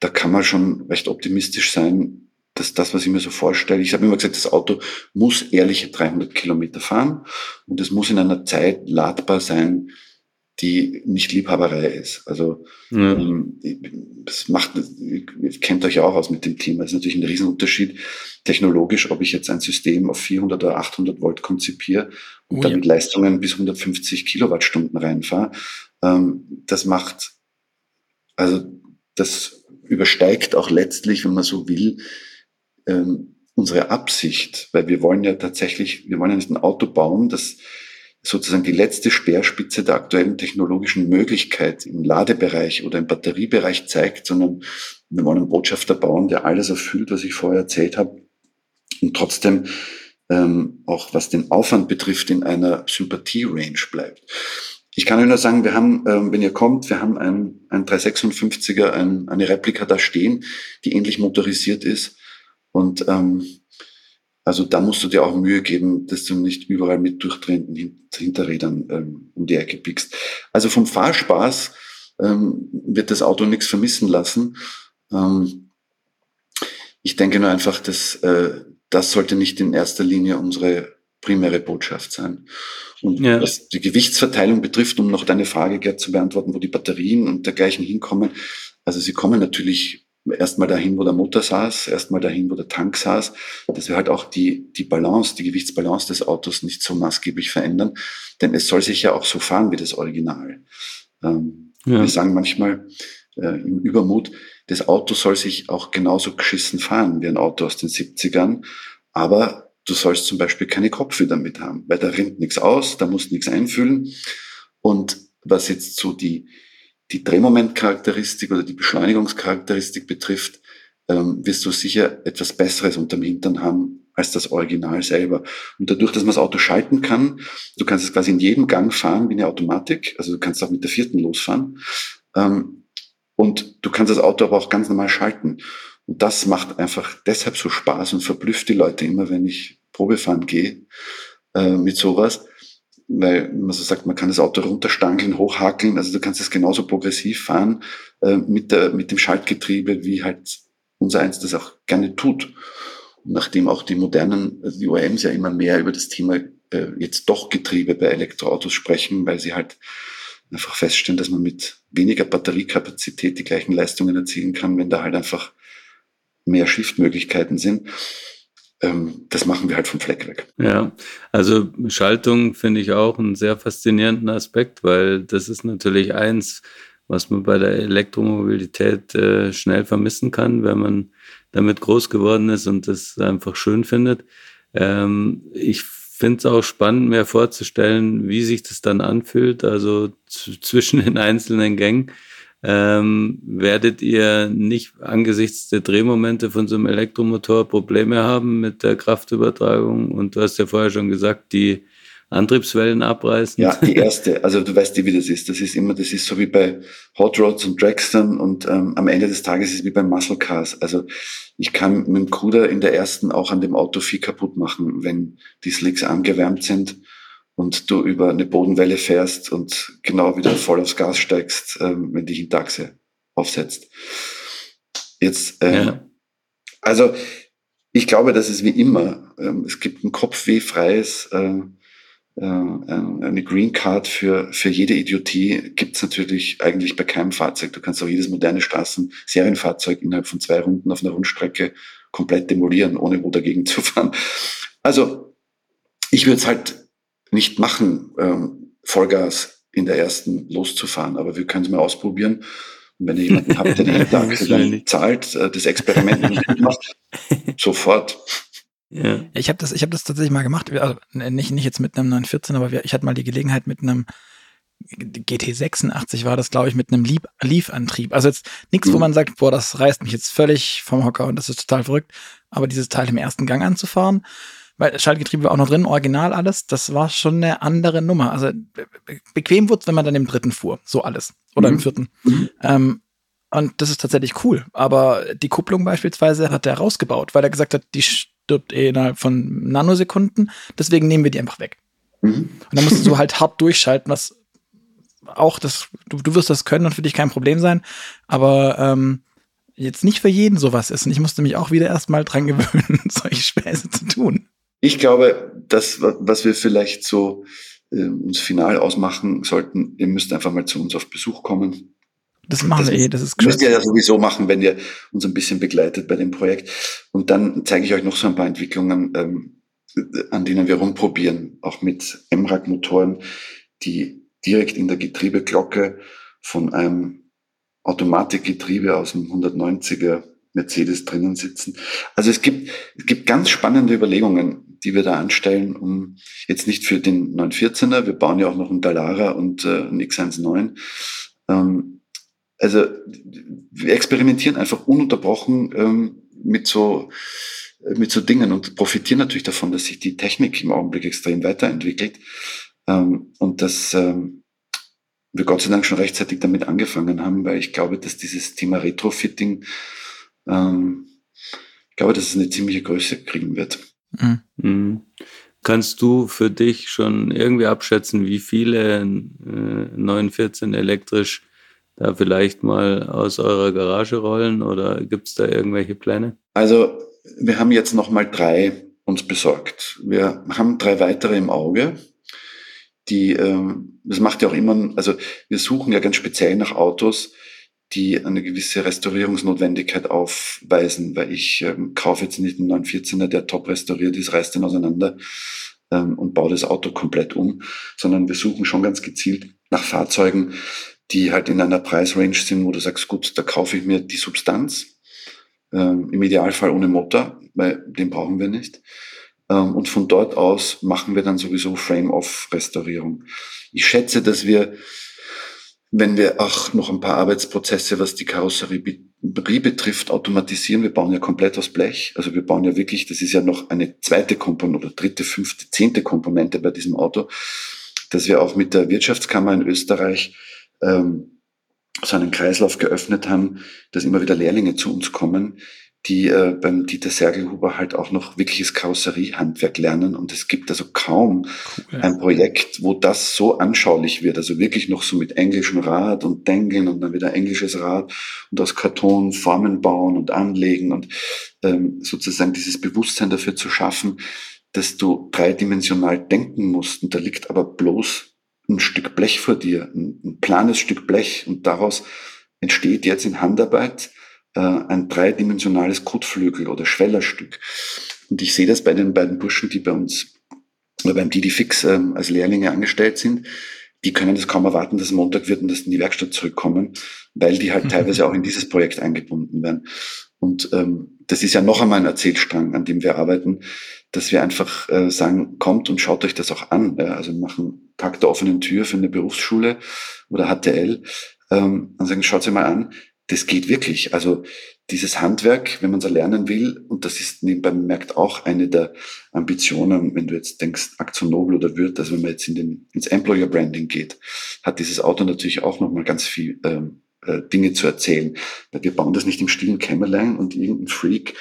da kann man schon recht optimistisch sein, dass das, was ich mir so vorstelle, ich habe immer gesagt, das Auto muss ehrliche 300 Kilometer fahren und es muss in einer Zeit ladbar sein, die nicht Liebhaberei ist. Also ja. ähm, das macht, ihr kennt euch ja auch aus mit dem Thema, das ist natürlich ein Riesenunterschied technologisch, ob ich jetzt ein System auf 400 oder 800 Volt konzipiere und oh, dann mit Leistungen bis 150 Kilowattstunden reinfahre. Ähm, das macht, also das übersteigt auch letztlich, wenn man so will, ähm, unsere Absicht, weil wir wollen ja tatsächlich, wir wollen ja nicht ein Auto bauen, das sozusagen die letzte Speerspitze der aktuellen technologischen Möglichkeit im Ladebereich oder im Batteriebereich zeigt, sondern wir wollen einen Botschafter bauen, der alles erfüllt, was ich vorher erzählt habe und trotzdem ähm, auch was den Aufwand betrifft, in einer Sympathie-Range bleibt. Ich kann Ihnen nur sagen, wir haben, ähm, wenn ihr kommt, wir haben ein, ein 356er, ein, eine Replika da stehen, die ähnlich motorisiert ist. Und ähm, also da musst du dir auch Mühe geben, dass du nicht überall mit durchdrehenden Hinterrädern ähm, um die Ecke pickst. Also vom Fahrspaß ähm, wird das Auto nichts vermissen lassen. Ähm, ich denke nur einfach, dass äh, das sollte nicht in erster Linie unsere primäre Botschaft sein. Und ja. was die Gewichtsverteilung betrifft, um noch deine Frage Gerd, zu beantworten, wo die Batterien und dergleichen hinkommen. Also sie kommen natürlich erstmal dahin, wo der Motor saß, erstmal dahin, wo der Tank saß, dass wir halt auch die, die Balance, die Gewichtsbalance des Autos nicht so maßgeblich verändern, denn es soll sich ja auch so fahren wie das Original. Ähm, ja. Wir sagen manchmal äh, im Übermut, das Auto soll sich auch genauso geschissen fahren wie ein Auto aus den 70ern, aber du sollst zum Beispiel keine Kopfhörer mit haben, weil da rinnt nichts aus, da musst nichts einfüllen und was jetzt so die, die Drehmomentcharakteristik oder die Beschleunigungscharakteristik betrifft, ähm, wirst du sicher etwas Besseres unterm Hintern haben als das Original selber. Und dadurch, dass man das Auto schalten kann, du kannst es quasi in jedem Gang fahren wie eine Automatik, also du kannst auch mit der vierten losfahren. Ähm, und du kannst das Auto aber auch ganz normal schalten. Und das macht einfach deshalb so Spaß und verblüfft die Leute immer, wenn ich Probefahren gehe äh, mit sowas, weil man so sagt, man kann das Auto runterstangeln, hochhakeln, also du kannst es genauso progressiv fahren äh, mit, der, mit dem Schaltgetriebe, wie halt unser eins das auch gerne tut. Und nachdem auch die modernen, also die OEMs ja immer mehr über das Thema äh, jetzt doch Getriebe bei Elektroautos sprechen, weil sie halt einfach feststellen, dass man mit weniger Batteriekapazität die gleichen Leistungen erzielen kann, wenn da halt einfach mehr Shiftmöglichkeiten sind das machen wir halt vom Fleck weg. Ja, also Schaltung finde ich auch einen sehr faszinierenden Aspekt, weil das ist natürlich eins, was man bei der Elektromobilität äh, schnell vermissen kann, wenn man damit groß geworden ist und das einfach schön findet. Ähm, ich finde es auch spannend, mir vorzustellen, wie sich das dann anfühlt, also zwischen den einzelnen Gängen ähm, werdet ihr nicht angesichts der Drehmomente von so einem Elektromotor Probleme haben mit der Kraftübertragung. Und du hast ja vorher schon gesagt, die Antriebswellen abreißen. Ja, die erste. Also du weißt ja, wie das ist. Das ist immer, das ist so wie bei Hot Rods und Dragstern und ähm, am Ende des Tages ist es wie bei Muscle Cars. Also ich kann mit dem Kuder in der ersten auch an dem Auto viel kaputt machen, wenn die Slicks angewärmt sind und du über eine Bodenwelle fährst und genau wieder voll aufs Gas steigst, ähm, wenn die Hinterachse aufsetzt. Jetzt, ähm, ja. also ich glaube, dass es wie immer, ähm, es gibt ein kopfwehfreies, äh, äh, eine Green Card für, für jede Idiotie gibt es natürlich eigentlich bei keinem Fahrzeug. Du kannst auch jedes moderne Straßen-Serienfahrzeug innerhalb von zwei Runden auf einer Rundstrecke komplett demolieren, ohne wo dagegen zu fahren. Also ich würde es halt nicht machen, ähm, Vollgas in der ersten loszufahren. Aber wir können es mal ausprobieren. Und wenn ihr jemanden habt, der die Taxe dann zahlt, äh, das Experiment nicht macht, sofort. Ja. Ich habe das, ich habe das tatsächlich mal gemacht. Also nicht, nicht jetzt mit einem 914, aber ich hatte mal die Gelegenheit mit einem GT86 war das, glaube ich, mit einem Leaf-Antrieb. Also jetzt nichts, mhm. wo man sagt, boah, das reißt mich jetzt völlig vom Hocker und das ist total verrückt. Aber dieses Teil im ersten Gang anzufahren, weil Schaltgetriebe war auch noch drin, original alles, das war schon eine andere Nummer. Also bequem wurde wenn man dann im dritten fuhr, so alles. Oder mhm. im vierten. Mhm. Ähm, und das ist tatsächlich cool. Aber die Kupplung beispielsweise hat er rausgebaut, weil er gesagt hat, die stirbt eh innerhalb von Nanosekunden, deswegen nehmen wir die einfach weg. Mhm. Und dann musst du halt hart durchschalten, was auch das, du, du wirst das können und für dich kein Problem sein, aber ähm, jetzt nicht für jeden sowas ist. Und ich musste mich auch wieder erstmal dran gewöhnen, solche Späße zu tun. Ich glaube, das, was wir vielleicht so äh, uns final ausmachen sollten, ihr müsst einfach mal zu uns auf Besuch kommen. Das machen das wir eh, das ist Das Müsst ihr ja sowieso machen, wenn ihr uns ein bisschen begleitet bei dem Projekt. Und dann zeige ich euch noch so ein paar Entwicklungen, ähm, an denen wir rumprobieren, auch mit MRAG-Motoren, die direkt in der Getriebeglocke von einem Automatikgetriebe aus dem 190er Mercedes drinnen sitzen. Also es gibt, es gibt ganz spannende Überlegungen, die wir da anstellen, um jetzt nicht für den 914er, wir bauen ja auch noch einen Dallara und äh, einen X19. Ähm, also wir experimentieren einfach ununterbrochen ähm, mit so mit so Dingen und profitieren natürlich davon, dass sich die Technik im Augenblick extrem weiterentwickelt ähm, und dass ähm, wir Gott sei Dank schon rechtzeitig damit angefangen haben, weil ich glaube, dass dieses Thema Retrofitting ähm, ich glaube, dass es eine ziemliche Größe kriegen wird. Mhm. Mhm. Kannst du für dich schon irgendwie abschätzen, wie viele äh, 914 elektrisch da vielleicht mal aus eurer Garage rollen oder gibt es da irgendwelche Pläne? Also wir haben jetzt noch mal drei uns besorgt. Wir haben drei weitere im Auge. Die, ähm, das macht ja auch immer, also wir suchen ja ganz speziell nach Autos, die eine gewisse Restaurierungsnotwendigkeit aufweisen, weil ich ähm, kaufe jetzt nicht einen 914er, der top restauriert ist, reißt den auseinander ähm, und baue das Auto komplett um, sondern wir suchen schon ganz gezielt nach Fahrzeugen, die halt in einer Preisrange sind, wo du sagst, gut, da kaufe ich mir die Substanz, ähm, im Idealfall ohne Motor, weil den brauchen wir nicht. Ähm, und von dort aus machen wir dann sowieso Frame-off-Restaurierung. Ich schätze, dass wir wenn wir auch noch ein paar Arbeitsprozesse, was die Karosserie betrifft, automatisieren. Wir bauen ja komplett aus Blech. Also wir bauen ja wirklich, das ist ja noch eine zweite Komponente oder dritte, fünfte, zehnte Komponente bei diesem Auto, dass wir auch mit der Wirtschaftskammer in Österreich ähm, so einen Kreislauf geöffnet haben, dass immer wieder Lehrlinge zu uns kommen, die äh, beim Dieter Sergelhuber halt auch noch wirkliches Karosseriehandwerk lernen. Und es gibt also kaum cool. ein Projekt, wo das so anschaulich wird. Also wirklich noch so mit englischem Rad und Dengeln und dann wieder englisches Rad und aus Karton Formen bauen und anlegen und ähm, sozusagen dieses Bewusstsein dafür zu schaffen, dass du dreidimensional denken musst. Und da liegt aber bloß ein Stück Blech vor dir, ein, ein planes Stück Blech. Und daraus entsteht jetzt in Handarbeit äh, ein dreidimensionales Kotflügel oder Schwellerstück. Und ich sehe das bei den beiden Burschen, die bei uns oder beim Didi Fix äh, als Lehrlinge angestellt sind. Die können das kaum erwarten, dass Montag wird und dass in die Werkstatt zurückkommen, weil die halt mhm. teilweise auch in dieses Projekt eingebunden werden. Und ähm, das ist ja noch einmal ein Erzählstrang, an dem wir arbeiten, dass wir einfach äh, sagen, kommt und schaut euch das auch an. Ja? Also machen Tag der offenen Tür für eine Berufsschule oder HTL ähm, und sagen, schaut sie mal an, das geht wirklich. Also dieses Handwerk, wenn man es erlernen will, und das ist nebenbei bemerkt auch eine der Ambitionen, wenn du jetzt denkst, Aktion Nobel oder Wirt, also wenn man jetzt in den, ins Employer Branding geht, hat dieses Auto natürlich auch nochmal ganz viel ähm, äh, Dinge zu erzählen. Weil wir bauen das nicht im stillen Kämmerlein und irgendein Freak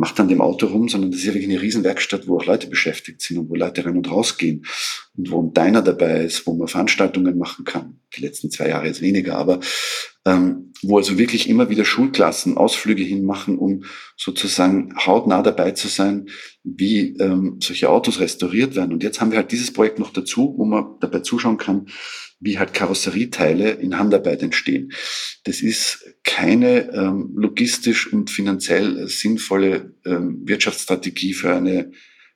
macht an dem Auto rum, sondern das ist ja wirklich eine Riesenwerkstatt, wo auch Leute beschäftigt sind und wo Leute rein und rausgehen und wo ein Diner dabei ist, wo man Veranstaltungen machen kann. Die letzten zwei Jahre jetzt weniger, aber ähm, wo also wirklich immer wieder Schulklassen Ausflüge hinmachen, um sozusagen hautnah dabei zu sein, wie ähm, solche Autos restauriert werden. Und jetzt haben wir halt dieses Projekt noch dazu, wo man dabei zuschauen kann, wie halt Karosserieteile in Handarbeit entstehen. Das ist keine ähm, logistisch und finanziell sinnvolle ähm, Wirtschaftsstrategie für eine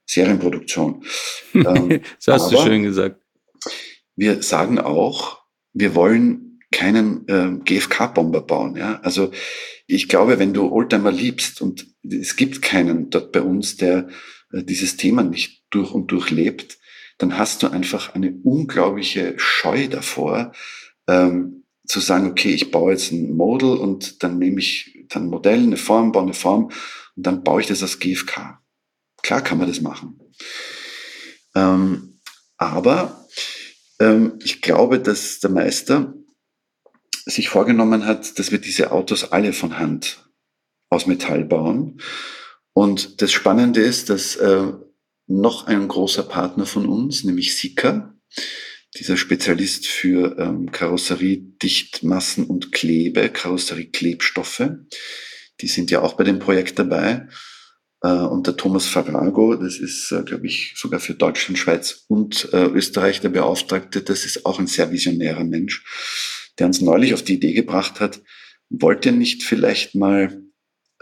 Serienproduktion. Ähm, das hast du schön gesagt. Wir sagen auch, wir wollen keinen ähm, GFK-Bomber bauen. Ja? Also ich glaube, wenn du Oldtimer liebst und es gibt keinen dort bei uns, der äh, dieses Thema nicht durch und durch lebt, dann hast du einfach eine unglaubliche Scheu davor, ähm, zu sagen, okay, ich baue jetzt ein Model und dann nehme ich dann ein Modell, eine Form, baue eine Form und dann baue ich das als GFK. Klar kann man das machen. Ähm, aber ähm, ich glaube, dass der Meister sich vorgenommen hat, dass wir diese Autos alle von Hand aus Metall bauen. Und das Spannende ist, dass äh, noch ein großer Partner von uns, nämlich Sika, dieser Spezialist für ähm, Karosseriedichtmassen und Klebe, Karosserieklebstoffe. Die sind ja auch bei dem Projekt dabei. Äh, und der Thomas Farago, das ist, äh, glaube ich, sogar für Deutschland, Schweiz und äh, Österreich der Beauftragte, das ist auch ein sehr visionärer Mensch, der uns neulich auf die Idee gebracht hat, wollt ihr nicht vielleicht mal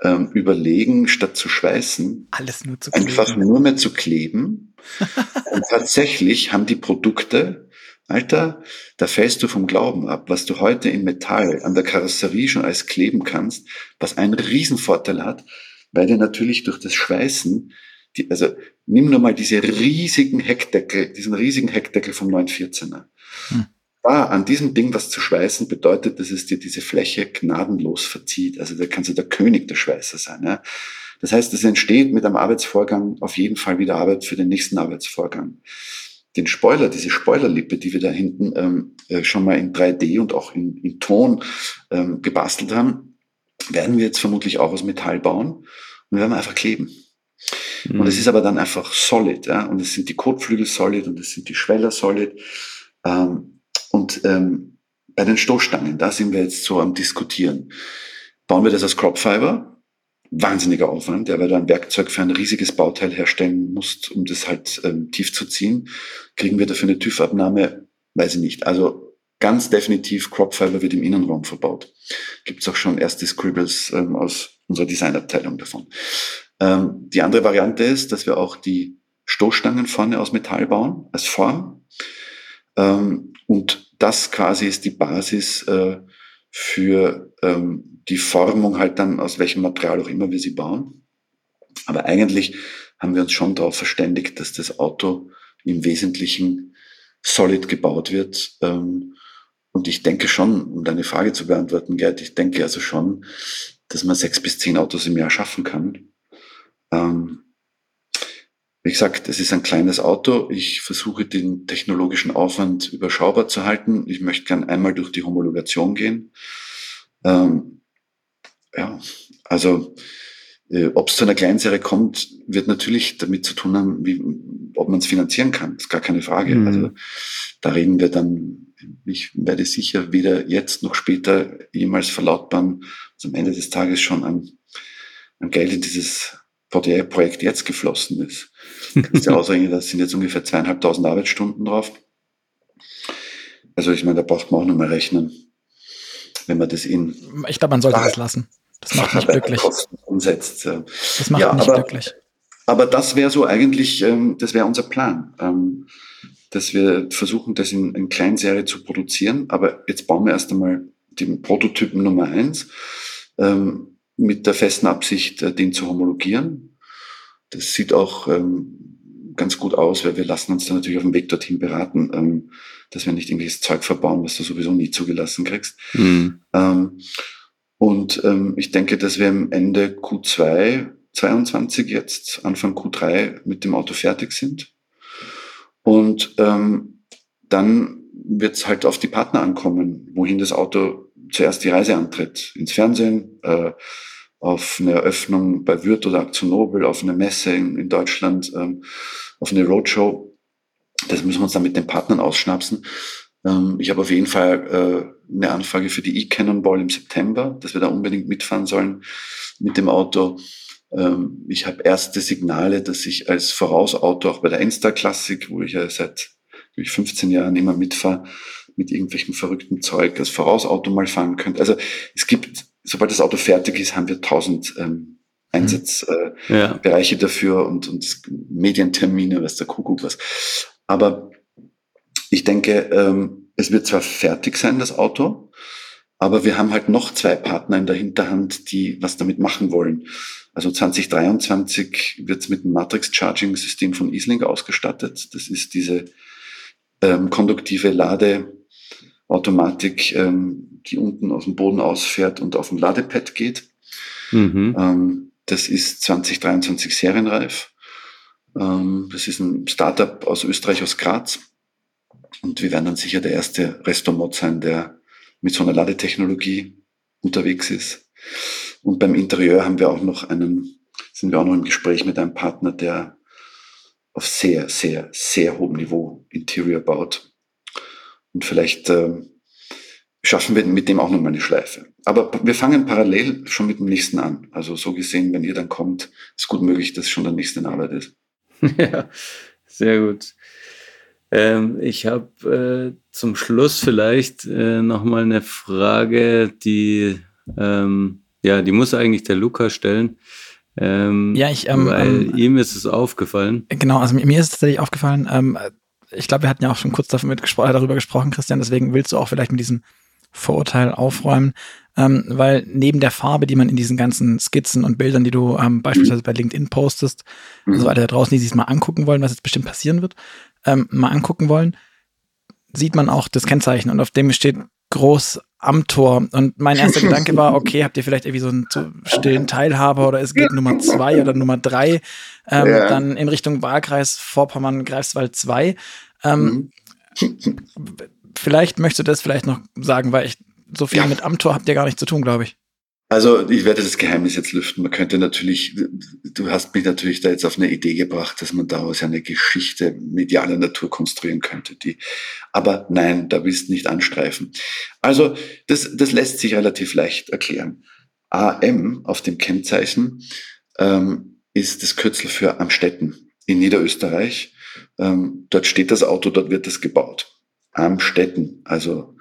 ähm, überlegen, statt zu schweißen, alles nur zu einfach nur mehr zu kleben. und tatsächlich haben die Produkte, Alter, da fällst du vom Glauben ab, was du heute in Metall an der Karosserie schon alles kleben kannst, was einen Riesenvorteil hat, weil dir natürlich durch das Schweißen, die, also nimm nur mal diese riesigen Heckdeckel, diesen riesigen Heckdeckel vom 914er. Hm da an diesem Ding was zu schweißen, bedeutet, dass es dir diese Fläche gnadenlos verzieht. Also da kannst du der König der Schweißer sein. Ja? Das heißt, es entsteht mit einem Arbeitsvorgang auf jeden Fall wieder Arbeit für den nächsten Arbeitsvorgang. Den Spoiler, diese Spoilerlippe, die wir da hinten ähm, äh, schon mal in 3D und auch in, in Ton ähm, gebastelt haben, werden wir jetzt vermutlich auch aus Metall bauen und werden einfach kleben. Mhm. Und es ist aber dann einfach solid, ja? und es sind die Kotflügel solid und es sind die Schweller solid. Ähm, und ähm, bei den Stoßstangen, da sind wir jetzt so am Diskutieren. Bauen wir das als Crop Fiber? Wahnsinniger Aufwand, ja, weil du ein Werkzeug für ein riesiges Bauteil herstellen musst, um das halt ähm, tief zu ziehen. Kriegen wir dafür eine TÜV-Abnahme? Weiß ich nicht. Also ganz definitiv Crop Fiber wird im Innenraum verbaut. Gibt es auch schon erste Scribbles ähm, aus unserer Designabteilung davon. Ähm, die andere Variante ist, dass wir auch die Stoßstangen vorne aus Metall bauen als Form. Ähm, und das quasi ist die Basis äh, für ähm, die Formung halt dann, aus welchem Material auch immer wir sie bauen. Aber eigentlich haben wir uns schon darauf verständigt, dass das Auto im Wesentlichen solid gebaut wird. Ähm, und ich denke schon, um deine Frage zu beantworten, Gerd, ich denke also schon, dass man sechs bis zehn Autos im Jahr schaffen kann. Ähm, wie gesagt, es ist ein kleines Auto. Ich versuche den technologischen Aufwand überschaubar zu halten. Ich möchte gern einmal durch die Homologation gehen. Ähm, ja, also äh, ob es zu einer Kleinserie kommt, wird natürlich damit zu tun haben, wie, ob man es finanzieren kann. Das ist gar keine Frage. Mhm. Also da reden wir dann, ich werde sicher weder jetzt noch später jemals verlautbaren, dass am Ende des Tages schon an, an Geld in dieses VDI-Projekt jetzt geflossen ist. Kannst du ausrechnen, das sind jetzt ungefähr zweieinhalbtausend Arbeitsstunden drauf. Also ich meine, da braucht man auch nochmal rechnen, wenn man das in... Ich glaube, man sollte das lassen. Das macht nicht glücklich. Umsetzt. Das macht ja, nicht aber, glücklich. Aber das wäre so eigentlich, ähm, das wäre unser Plan, ähm, dass wir versuchen, das in, in Kleinserie zu produzieren. Aber jetzt bauen wir erst einmal den Prototypen Nummer eins. Ähm, mit der festen Absicht, äh, den zu homologieren. Das sieht auch ähm, ganz gut aus, weil wir lassen uns dann natürlich auf dem Weg dorthin beraten, ähm, dass wir nicht irgendwelches Zeug verbauen, was du sowieso nie zugelassen kriegst. Mhm. Ähm, und ähm, ich denke, dass wir am Ende Q2 22 jetzt, Anfang Q3 mit dem Auto fertig sind. Und ähm, dann wird es halt auf die Partner ankommen, wohin das Auto zuerst die Reise antritt. Ins Fernsehen, äh, auf eine Eröffnung bei Würth oder Aktion Nobel, auf eine Messe in, in Deutschland, ähm, auf eine Roadshow. Das müssen wir uns dann mit den Partnern ausschnapsen. Ähm, ich habe auf jeden Fall äh, eine Anfrage für die E-Cannonball im September, dass wir da unbedingt mitfahren sollen mit dem Auto. Ähm, ich habe erste Signale, dass ich als Vorausauto auch bei der Enstar Classic, wo ich ja seit ich 15 Jahren immer mitfahre, mit irgendwelchen verrückten Zeug als Vorausauto mal fahren könnte. Also es gibt sobald das Auto fertig ist, haben wir tausend ähm, Einsatzbereiche äh, ja. dafür und, und Medientermine, was der Kuckuck was. Aber ich denke, ähm, es wird zwar fertig sein, das Auto, aber wir haben halt noch zwei Partner in der Hinterhand, die was damit machen wollen. Also 2023 wird es mit dem Matrix Charging System von Isling ausgestattet. Das ist diese ähm, konduktive Lade Automatik, ähm, die unten aus dem Boden ausfährt und auf ein Ladepad geht. Mhm. Ähm, das ist 2023 serienreif. Ähm, das ist ein Startup aus Österreich, aus Graz. Und wir werden dann sicher der erste Restomod sein, der mit so einer Ladetechnologie unterwegs ist. Und beim Interieur haben wir auch noch einen, sind wir auch noch im Gespräch mit einem Partner, der auf sehr, sehr, sehr hohem Niveau Interior baut. Und vielleicht äh, schaffen wir mit dem auch nochmal eine Schleife. Aber wir fangen parallel schon mit dem nächsten an. Also so gesehen, wenn ihr dann kommt, ist gut möglich, dass schon der nächste in Arbeit ist. ja, sehr gut. Ähm, ich habe äh, zum Schluss vielleicht äh, nochmal eine Frage, die, ähm, ja, die muss eigentlich der Luca stellen. Ähm, ja, ich, ähm, weil ähm, ihm ist es aufgefallen. Genau, also mir ist es tatsächlich aufgefallen. Ähm, ich glaube, wir hatten ja auch schon kurz darüber gesprochen, Christian. Deswegen willst du auch vielleicht mit diesem Vorurteil aufräumen, ähm, weil neben der Farbe, die man in diesen ganzen Skizzen und Bildern, die du ähm, beispielsweise bei LinkedIn postest, mhm. also alle da draußen, die sich mal angucken wollen, was jetzt bestimmt passieren wird, ähm, mal angucken wollen, sieht man auch das Kennzeichen und auf dem steht groß am Tor. Und mein erster Gedanke war, okay, habt ihr vielleicht irgendwie so einen stillen Teilhaber oder es geht Nummer zwei oder Nummer drei, ähm, ja. dann in Richtung Wahlkreis Vorpommern, Greifswald 2. Ähm, mhm vielleicht möchtest du das vielleicht noch sagen, weil ich so viel ja. mit Amtor habt ihr gar nicht zu tun, glaube ich. Also ich werde das Geheimnis jetzt lüften. Man könnte natürlich, du hast mich natürlich da jetzt auf eine Idee gebracht, dass man daraus eine Geschichte medialer Natur konstruieren könnte. Die, aber nein, da willst du nicht anstreifen. Also das, das lässt sich relativ leicht erklären. AM auf dem Kennzeichen ähm, ist das Kürzel für Amstetten in Niederösterreich. Ähm, dort steht das Auto, dort wird es gebaut. Amstetten. Also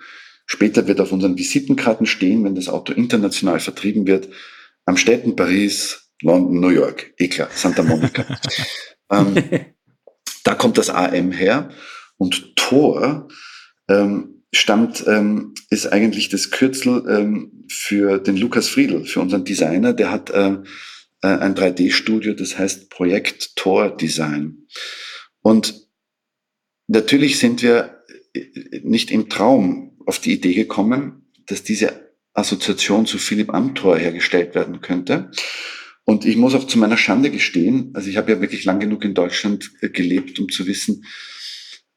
später wird auf unseren Visitenkarten stehen, wenn das Auto international vertrieben wird, Amstetten, Paris, London, New York, eh klar, Santa Monica. ähm, da kommt das AM her und Tor ähm, stammt, ähm, ist eigentlich das Kürzel ähm, für den Lukas Friedl, für unseren Designer. Der hat äh, äh ein 3D-Studio, das heißt Projekt Tor Design. Und natürlich sind wir nicht im Traum auf die Idee gekommen, dass diese Assoziation zu Philipp Amthor hergestellt werden könnte. Und ich muss auch zu meiner Schande gestehen, also ich habe ja wirklich lang genug in Deutschland äh, gelebt, um zu wissen,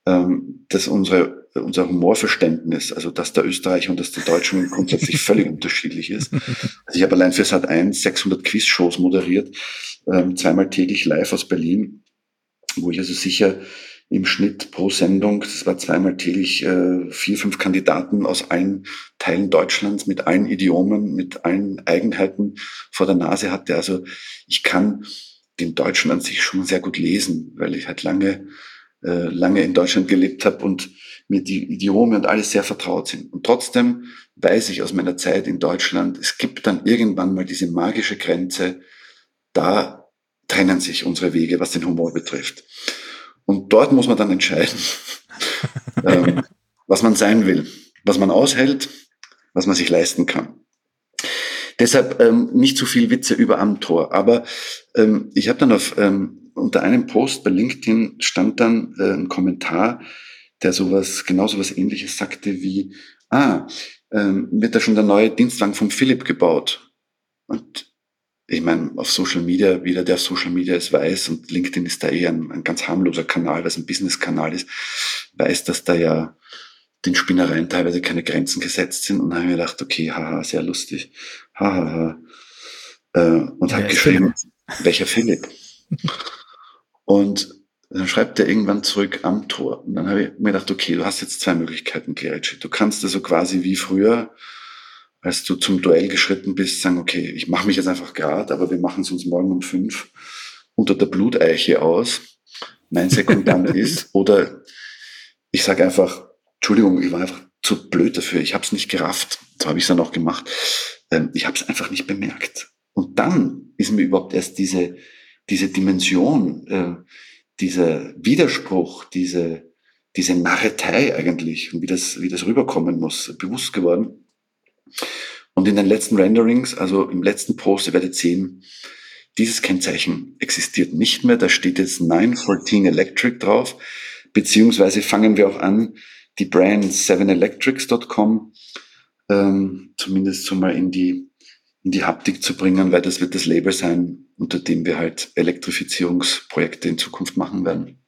ähm, dass unsere, unser Humorverständnis, also dass der Österreicher und dass der Deutsche grundsätzlich völlig unterschiedlich ist. Also ich habe allein für Sat 1 600 Quizshows moderiert, ähm, zweimal täglich live aus Berlin, wo ich also sicher im Schnitt pro Sendung, das war zweimal täglich, äh, vier, fünf Kandidaten aus allen Teilen Deutschlands mit allen Idiomen, mit allen Eigenheiten vor der Nase hatte. Also ich kann den Deutschen an sich schon sehr gut lesen, weil ich halt lange, äh, lange in Deutschland gelebt habe und mir die Idiome und alles sehr vertraut sind. Und trotzdem weiß ich aus meiner Zeit in Deutschland, es gibt dann irgendwann mal diese magische Grenze, da trennen sich unsere Wege, was den Humor betrifft. Und dort muss man dann entscheiden, ähm, was man sein will, was man aushält, was man sich leisten kann. Deshalb ähm, nicht zu viel Witze über Amtor. Aber ähm, ich habe dann auf ähm, unter einem Post bei LinkedIn stand dann äh, ein Kommentar, der sowas genau sowas Ähnliches sagte wie: Ah, ähm, wird da schon der neue Dienstwagen vom Philipp gebaut? Und ich meine, auf Social Media, jeder, der auf Social Media ist, weiß, und LinkedIn ist da eher ein, ein ganz harmloser Kanal, weil es ein Business-Kanal ist, weiß, dass da ja den Spinnereien teilweise keine Grenzen gesetzt sind. Und dann habe ich mir gedacht, okay, haha, sehr lustig. Hahaha. Äh, und ja, habe geschrieben, Philipp. welcher Philipp? und dann schreibt er irgendwann zurück am Tor. Und dann habe ich mir gedacht, okay, du hast jetzt zwei Möglichkeiten, Klerici. Du kannst also quasi wie früher als du zum Duell geschritten bist, sagen, okay, ich mache mich jetzt einfach gerade, aber wir machen es uns morgen um fünf unter der Bluteiche aus. Mein Sekundant ist. Oder ich sage einfach, Entschuldigung, ich war einfach zu blöd dafür. Ich habe es nicht gerafft. So habe ich es dann auch gemacht. Ähm, ich habe es einfach nicht bemerkt. Und dann ist mir überhaupt erst diese, diese Dimension, äh, dieser Widerspruch, diese, diese Narretei eigentlich und wie das, wie das rüberkommen muss, bewusst geworden. Und in den letzten Renderings, also im letzten Post, ihr werdet sehen, dieses Kennzeichen existiert nicht mehr. Da steht jetzt 914 Electric drauf. Beziehungsweise fangen wir auch an, die Brand 7electrics.com ähm, zumindest so mal in die, in die Haptik zu bringen, weil das wird das Label sein, unter dem wir halt Elektrifizierungsprojekte in Zukunft machen werden.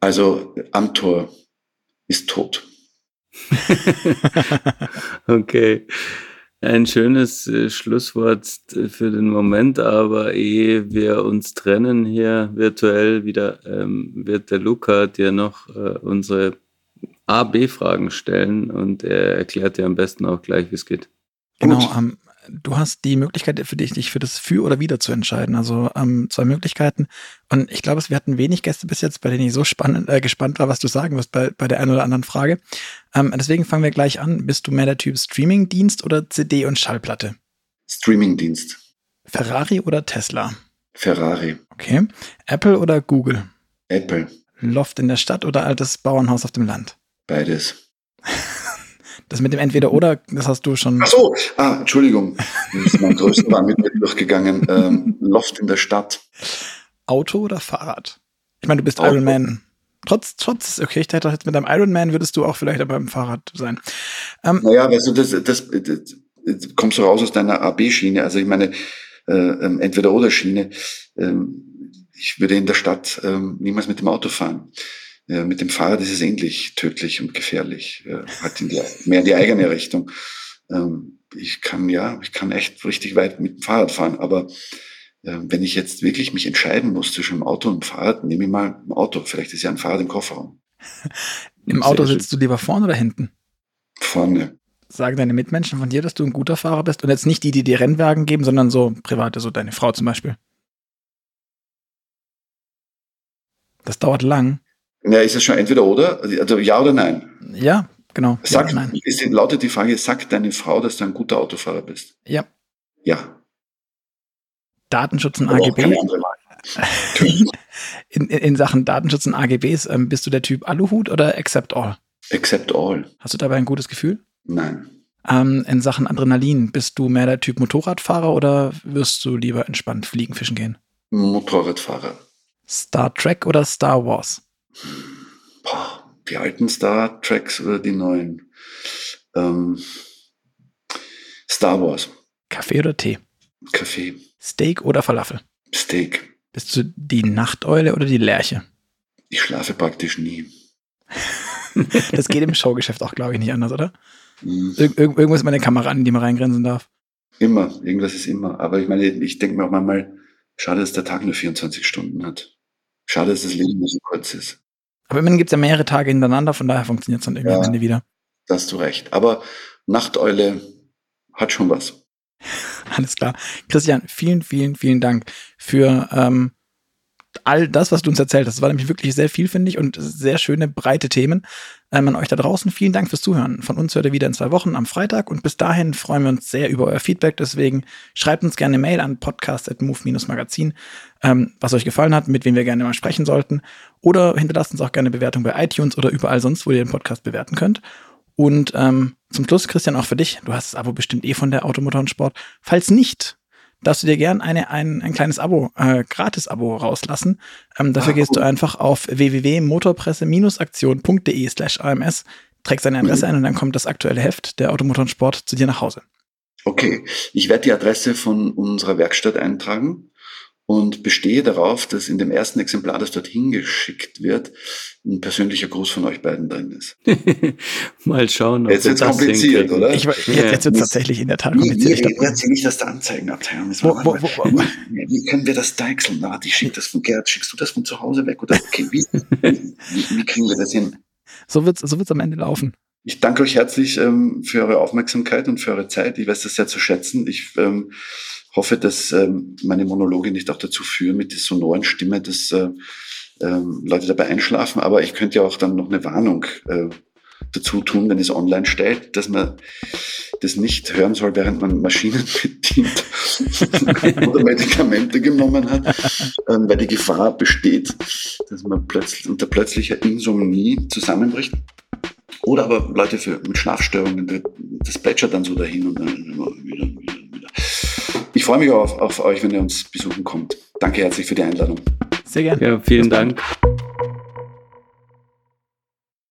Also Amtor ist tot. okay. Ein schönes äh, Schlusswort äh, für den Moment, aber ehe wir uns trennen hier virtuell wieder, ähm, wird der Luca dir noch äh, unsere A-B-Fragen stellen und er erklärt dir am besten auch gleich, wie es geht. Genau, ähm, du hast die Möglichkeit für dich, dich für das Für oder Wider zu entscheiden. Also ähm, zwei Möglichkeiten. Und ich glaube, wir hatten wenig Gäste bis jetzt, bei denen ich so spannend, äh, gespannt war, was du sagen wirst bei, bei der einen oder anderen Frage. Ähm, deswegen fangen wir gleich an. Bist du mehr der Typ Streamingdienst oder CD und Schallplatte? Streamingdienst. Ferrari oder Tesla? Ferrari. Okay. Apple oder Google? Apple. Loft in der Stadt oder altes Bauernhaus auf dem Land? Beides. Das mit dem Entweder-Oder, das hast du schon. Ach so, ah, Entschuldigung. Das ist mein größter war mit mir durchgegangen. Ähm, Loft in der Stadt. Auto oder Fahrrad? Ich meine, du bist Auto. Iron Man. Trotz, trotz, okay, ich dachte jetzt mit einem Iron Man würdest du auch vielleicht aber im Fahrrad sein. Ähm, naja, du, das, das, das, das kommst du raus aus deiner AB-Schiene. Also ich meine, äh, ähm, entweder oder Schiene. Ähm, ich würde in der Stadt ähm, niemals mit dem Auto fahren. Ja, mit dem Fahrrad ist es ähnlich tödlich und gefährlich, äh, halt in die, mehr in die eigene Richtung. Ähm, ich kann ja, ich kann echt richtig weit mit dem Fahrrad fahren, aber äh, wenn ich jetzt wirklich mich entscheiden muss zwischen dem Auto und dem Fahrrad, nehme ich mal ein Auto. Vielleicht ist ja ein Fahrrad im Kofferraum. Im Auto sitzt du lieber vorne oder hinten? Vorne. Sagen deine Mitmenschen von dir, dass du ein guter Fahrer bist und jetzt nicht die, die dir Rennwagen geben, sondern so private, so deine Frau zum Beispiel? Das dauert lang. Ja, ist es schon entweder oder? Also ja oder nein? Ja, genau. Sag, ja, nein. Ist, lautet die Frage, sagt deine Frau, dass du ein guter Autofahrer bist? Ja. Ja. Datenschutz und AGB. In, in, in Sachen Datenschutz und AGBs, ähm, bist du der Typ Aluhut oder Accept All? Accept all. Hast du dabei ein gutes Gefühl? Nein. Ähm, in Sachen Adrenalin, bist du mehr der Typ Motorradfahrer oder wirst du lieber entspannt fliegen, fischen gehen? Motorradfahrer. Star Trek oder Star Wars? Boah, die alten Star Treks oder die neuen? Ähm, Star Wars. Kaffee oder Tee? Kaffee. Steak oder Falafel? Steak. Bist du die Nachteule oder die Lerche? Ich schlafe praktisch nie. Das geht im Showgeschäft auch, glaube ich, nicht anders, oder? Hm. Ir irg irgendwo ist meine Kamera an, die man reingrenzen darf. Immer, irgendwas ist immer. Aber ich meine, ich denke mir auch manchmal, schade, dass der Tag nur 24 Stunden hat. Schade, dass das Leben nur so kurz ist. Aber immerhin gibt es ja mehrere Tage hintereinander, von daher funktioniert es dann irgendwie Ja. am Ende wieder. Da hast du recht. Aber Nachteule hat schon was. Alles klar. Christian, vielen, vielen, vielen Dank für ähm, all das, was du uns erzählt hast. Das war nämlich wirklich sehr vielfältig und sehr schöne, breite Themen. Ähm, an euch da draußen, vielen Dank fürs Zuhören. Von uns hört ihr wieder in zwei Wochen am Freitag und bis dahin freuen wir uns sehr über euer Feedback. Deswegen schreibt uns gerne eine Mail an podcast.move-magazin, ähm, was euch gefallen hat, mit wem wir gerne mal sprechen sollten. Oder hinterlasst uns auch gerne eine Bewertung bei iTunes oder überall sonst, wo ihr den Podcast bewerten könnt. Und ähm, zum Schluss, Christian, auch für dich. Du hast das Abo bestimmt eh von der Automotor und Sport. Falls nicht, darfst du dir gern eine, ein, ein kleines Abo, äh, Gratis-Abo rauslassen. Ähm, dafür Ah, gehst du einfach auf www.motorpresse-aktion.de slash AMS, trägst deine Adresse ein und dann kommt das aktuelle Heft der Automotor und Sport zu dir nach Hause. Okay, ich werde die Adresse von unserer Werkstatt eintragen und bestehe darauf, dass in dem ersten Exemplar, das dorthin geschickt wird, ein persönlicher Gruß von euch beiden drin ist. Mal schauen, ob Jetzt wir wird's das kompliziert, oder? Ich, jetzt Ja. jetzt wird es tatsächlich in der Tat Wie, kompliziert. Ich wie, glaub, wie, nicht das der Anzeigenabteilung? Jetzt Wo- wo- wo- wo- wie, wie können wir das deichseln? Na, die schickt das von Gerd, schickst du das von zu Hause weg? Oder okay, wie, wie, wie kriegen wir das hin? so wird es so wird's am Ende laufen. Ich danke euch herzlich ähm, für eure Aufmerksamkeit und für eure Zeit. Ich weiß das sehr zu schätzen. Ich ähm, hoffe, dass ähm, meine Monologe nicht auch dazu führen mit der sonoren Stimme, dass äh, ähm, Leute dabei einschlafen. Aber ich könnte ja auch dann noch eine Warnung äh, dazu tun, wenn es online stellt, dass man das nicht hören soll, während man Maschinen bedient oder Medikamente genommen hat, ähm, weil die Gefahr besteht, dass man plötzlich unter plötzlicher Insomnie zusammenbricht. Oder aber Leute für, mit Schlafstörungen, das plätschert dann so dahin und dann immer wieder, wieder, freue mich auf, auf euch, wenn ihr uns besuchen kommt. Danke herzlich für die Einladung. Sehr gerne. Ja, vielen. Dank.